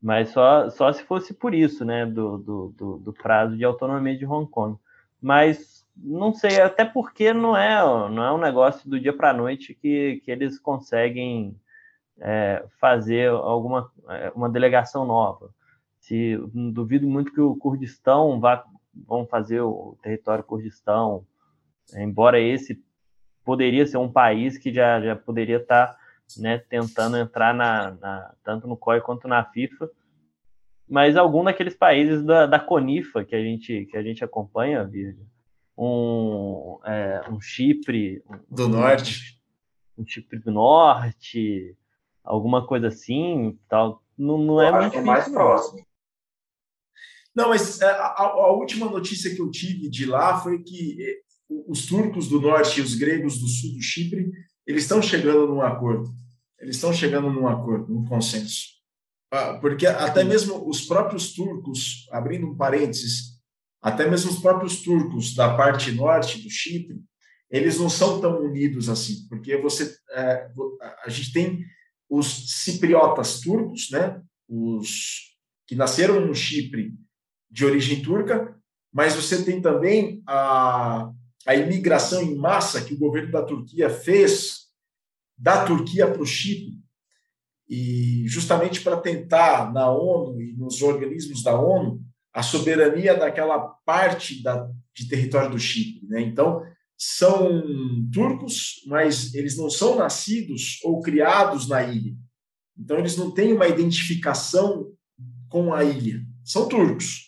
Mas só, só se fosse por isso, né? Do, do, do, do prazo de autonomia de Hong Kong. Mas não sei, até porque não é, não é um negócio do dia para a noite que, que eles conseguem é, fazer alguma é, uma delegação nova. Se duvido muito que o Kurdistão vá vão fazer o território Kurdistão, embora esse poderia ser um país que já, já poderia estar tá, né, tentando entrar na, na, tanto no COI quanto na FIFA, mas algum daqueles países da, da CONIFA que a gente que a gente acompanha, Virgem, um, é, um Chipre do um, norte, um Chipre do norte, alguma coisa assim, tal. Não, não é muito é mais próximo. Não, mas é, a, a, última notícia que eu tive de lá foi que é, os turcos do norte e os gregos do sul do Chipre, eles estão chegando num acordo. Eles estão chegando num acordo, num consenso. Ah, porque até mesmo os próprios turcos, abrindo um parênteses, até mesmo os próprios turcos da parte norte do Chipre, eles não são tão unidos assim, porque você é, a gente tem os cipriotas turcos, né, os que nasceram no Chipre de origem turca, mas você tem também a, a imigração em massa que o governo da Turquia fez da Turquia para o Chipre, e justamente para tentar na ONU e nos organismos da ONU a soberania daquela parte da, de território do Chipre. Né? Então, são turcos, mas eles não são nascidos ou criados na ilha. Então, eles não têm uma identificação com a ilha. São turcos,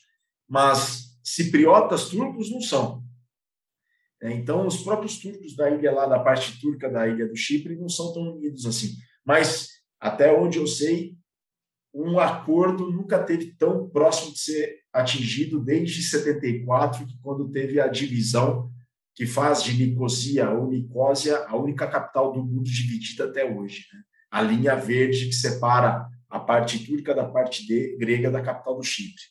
mas cipriotas turcos não são. É, então, os próprios turcos da ilha lá, da parte turca da ilha do Chipre, não são tão unidos assim. Mas, até onde eu sei, um acordo nunca teve tão próximo de ser atingido desde 74, quando teve a divisão que faz de Nicosia ou Nicósia a única capital do mundo dividida até hoje. Né? A linha verde que separa a parte turca da parte de, grega da capital do Chipre.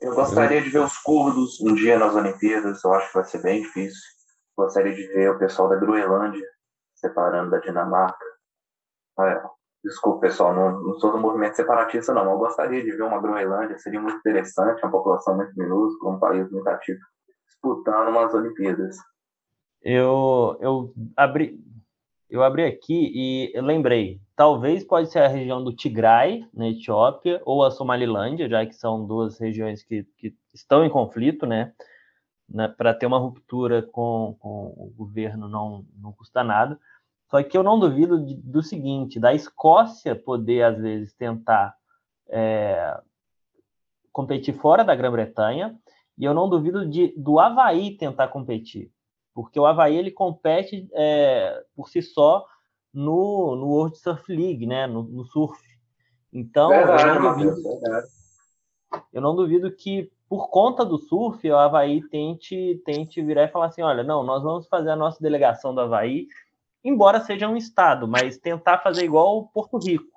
Eu gostaria de ver os curdos um dia nas Olimpíadas, eu acho que vai ser bem difícil. Gostaria de ver o pessoal da Groenlândia separando da Dinamarca. É, Desculpa, pessoal, não, não sou do movimento separatista, não. Eu gostaria de ver uma Groenlândia, seria muito interessante, uma população muito minúscula, um país muito ativo, disputando umas Olimpíadas. Eu, eu, abri, eu abri aqui e lembrei, talvez pode ser a região do Tigray, na Etiópia, ou a Somalilândia, já que são duas regiões que, que estão em conflito, né? Para ter uma ruptura com, com o governo não, não custa nada. Só que eu não duvido de, do seguinte, da Escócia poder, às vezes, tentar é, competir fora da Grã-Bretanha, e eu não duvido de, do Havaí tentar competir, porque o Havaí ele compete é, por si só no, no World Surf League, né, no, no surf. Então, verdade, eu, não duvido, eu não duvido que por conta do surf, o Havaí tente, tente virar e falar assim: olha, não, nós vamos fazer a nossa delegação do Havaí embora seja um estado, mas tentar fazer igual Porto Rico.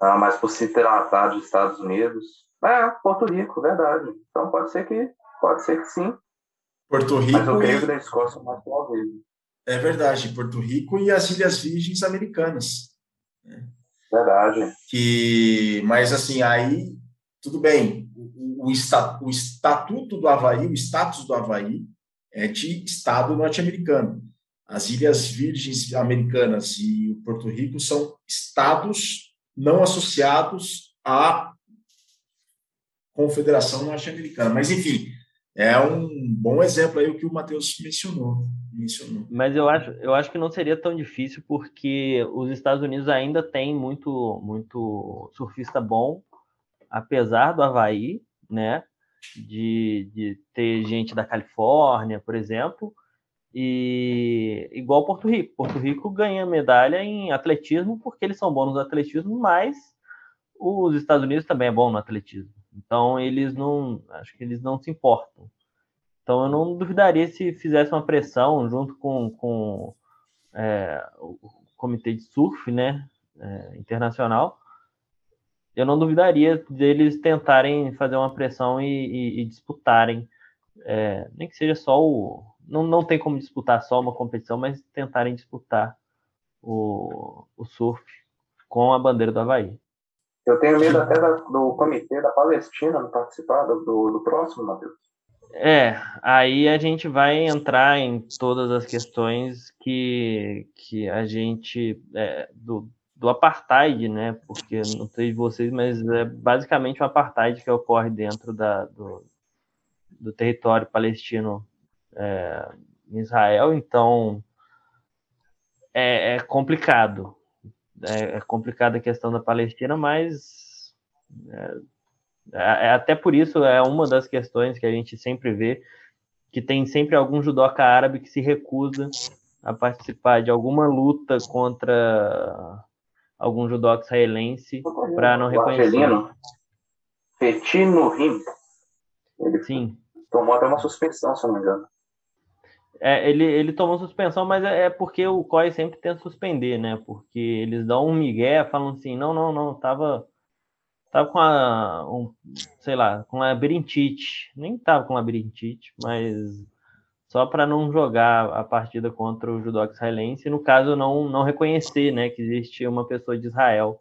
Ah, mas por se tratar de Estados Unidos, É, Porto Rico, verdade. Então pode ser que, pode ser que sim. Porto Rico. Mas eu creio que da Escócia mais plausível. É verdade, Porto Rico e as Ilhas Virgens Americanas. Né? Verdade. Que, mas assim, aí tudo bem. O, o, o estatuto do Havaí, o status do Havaí é de Estado norte-americano. As Ilhas Virgens Americanas e o Porto Rico são estados não associados à Confederação Norte-Americana. Mas, enfim, é um bom exemplo aí o que o Matheus mencionou, mencionou. Mas eu acho, eu acho que não seria tão difícil, porque os Estados Unidos ainda tem muito, muito surfista bom, apesar do Havaí, né? De, de ter gente da Califórnia, por exemplo, e igual Porto Rico. Porto Rico ganha medalha em atletismo porque eles são bons no atletismo, mas os Estados Unidos também é bom no atletismo. Então eles não, acho que eles não se importam. Então eu não duvidaria se fizesse uma pressão junto com, com é, o comitê de surf, né, é, internacional. Eu não duvidaria deles tentarem fazer uma pressão e, e, e disputarem, é, nem que seja só o, não, não tem como disputar só uma competição, mas tentarem disputar o, o surf com a bandeira do Havaí. Eu tenho medo até da, do comitê da Palestina não participar do, do próximo, Matheus. É, aí a gente vai entrar em todas as questões que, que a gente. É, do, do apartheid, né? Porque não sei de vocês, mas é basicamente o apartheid que ocorre dentro da, do, do território palestino é, em Israel. Então é, é complicado é, é complicada a questão da Palestina, mas é, é, é, até por isso é uma das questões que a gente sempre vê que tem sempre algum judoca árabe que se recusa a participar de alguma luta contra algum judoca israelense para não reconhecer. Fetino Rim. Ele Sim. tomou até uma suspensão, se não me engano. É, ele, ele tomou suspensão, mas é, é porque o COI sempre tenta suspender, né? Porque eles dão um migué, falam assim, não, não, não, tava, tava com a, um, sei lá, com labirintite. Nem tava com labirintite, mas só para não jogar a partida contra o judoca israelense, no caso não, não reconhecer, né, que existe uma pessoa de Israel.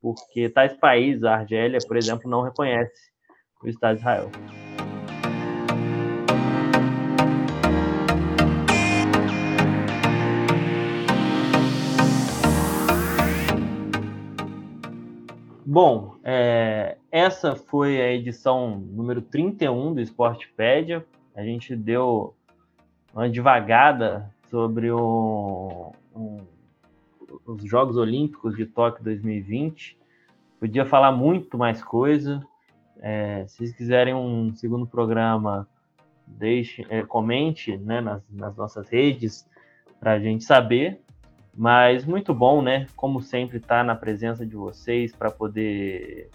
Porque tais países, a Argélia, por exemplo, não reconhece o Estado de Israel. Bom, é, essa foi a edição número 31 do Esportepédia. A gente deu uma devagada sobre o, os Jogos Olímpicos de Tóquio 2020. Podia falar muito mais coisa. É, se vocês quiserem um segundo programa, deixe, é, comente né, nas, nas nossas redes para a gente saber. Mas muito bom, né? Como sempre, estar tá na presença de vocês para poder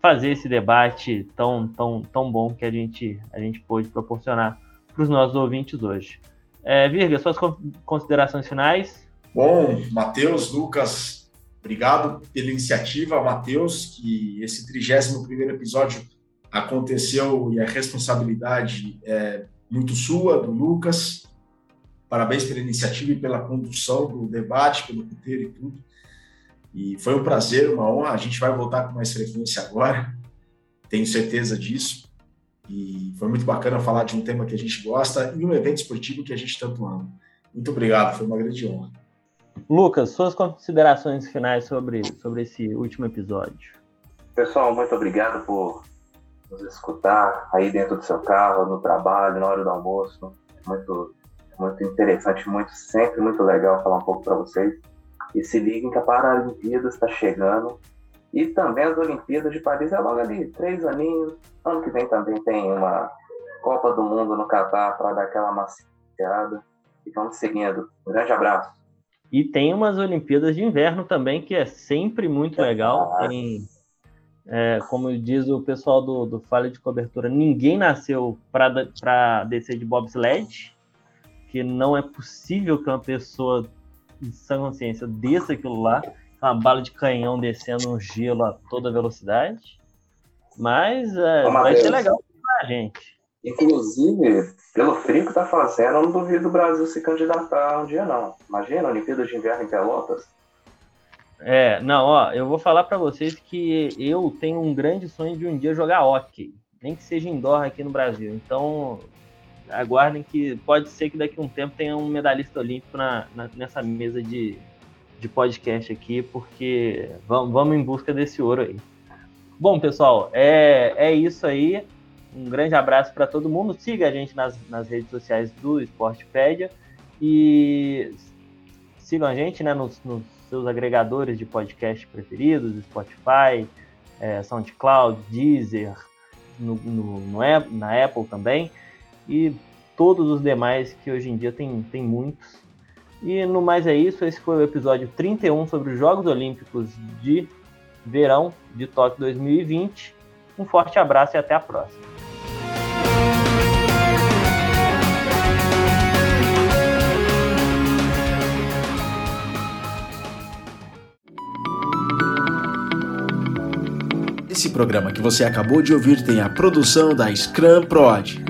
fazer esse debate tão, tão, tão bom que a gente, a gente pôde proporcionar para os nossos ouvintes hoje. É, Virga, suas considerações finais? Bom, Matheus, Lucas, obrigado pela iniciativa, Matheus, que esse 31 episódio aconteceu e a responsabilidade é muito sua, do Lucas. Parabéns pela iniciativa e pela condução do debate, pelo roteiro e tudo. E foi um prazer, uma honra. A gente vai voltar com mais frequência agora, tenho certeza disso. E foi muito bacana falar de um tema que a gente gosta e um evento esportivo que a gente tanto ama. Muito obrigado, foi uma grande honra. Lucas, suas considerações finais sobre, sobre esse último episódio. Pessoal, muito obrigado por nos escutar aí dentro do seu carro, no trabalho, na hora do almoço. Muito muito interessante, muito sempre muito legal falar um pouco para vocês. E se liguem que a Paralimpíada está chegando. E também as Olimpíadas de Paris é logo ali, três aninhos. Ano que vem também tem uma Copa do Mundo no Catar para dar aquela maciada. E vamos seguindo. Um grande abraço. E tem umas Olimpíadas de Inverno também, que é sempre muito legal. Tem, é, como diz o pessoal do, do Falha de Cobertura, ninguém nasceu para descer de bobsled porque não é possível que uma pessoa em sã consciência desça aquilo lá, uma bala de canhão descendo um gelo a toda velocidade. Mas é, vai ser legal pra gente. Inclusive, pelo frio que tá fazendo, eu não duvido o Brasil se candidatar um dia, não. Imagina, Olimpíada de Inverno em Pelotas. É, não, ó, eu vou falar para vocês que eu tenho um grande sonho de um dia jogar hockey, nem que seja indoor aqui no Brasil. Então, aguardem que pode ser que daqui a um tempo tenha um medalhista olímpico na, na nessa mesa de, de podcast aqui, porque vamos, vamos em busca desse ouro aí. Bom, pessoal, é, é isso aí. Um grande abraço para todo mundo. Siga a gente nas, nas redes sociais do Sportpedia e sigam a gente né, nos, nos seus agregadores de podcast preferidos, Spotify, é, SoundCloud, Deezer, no, no, no, na Apple também, e todos os demais que hoje em dia tem, tem muitos. E no mais é isso, esse foi o episódio 31 sobre os Jogos Olímpicos de Verão de Tóquio 2020. Um forte abraço e até a próxima. Esse programa que você acabou de ouvir tem a produção da Scrum Prod.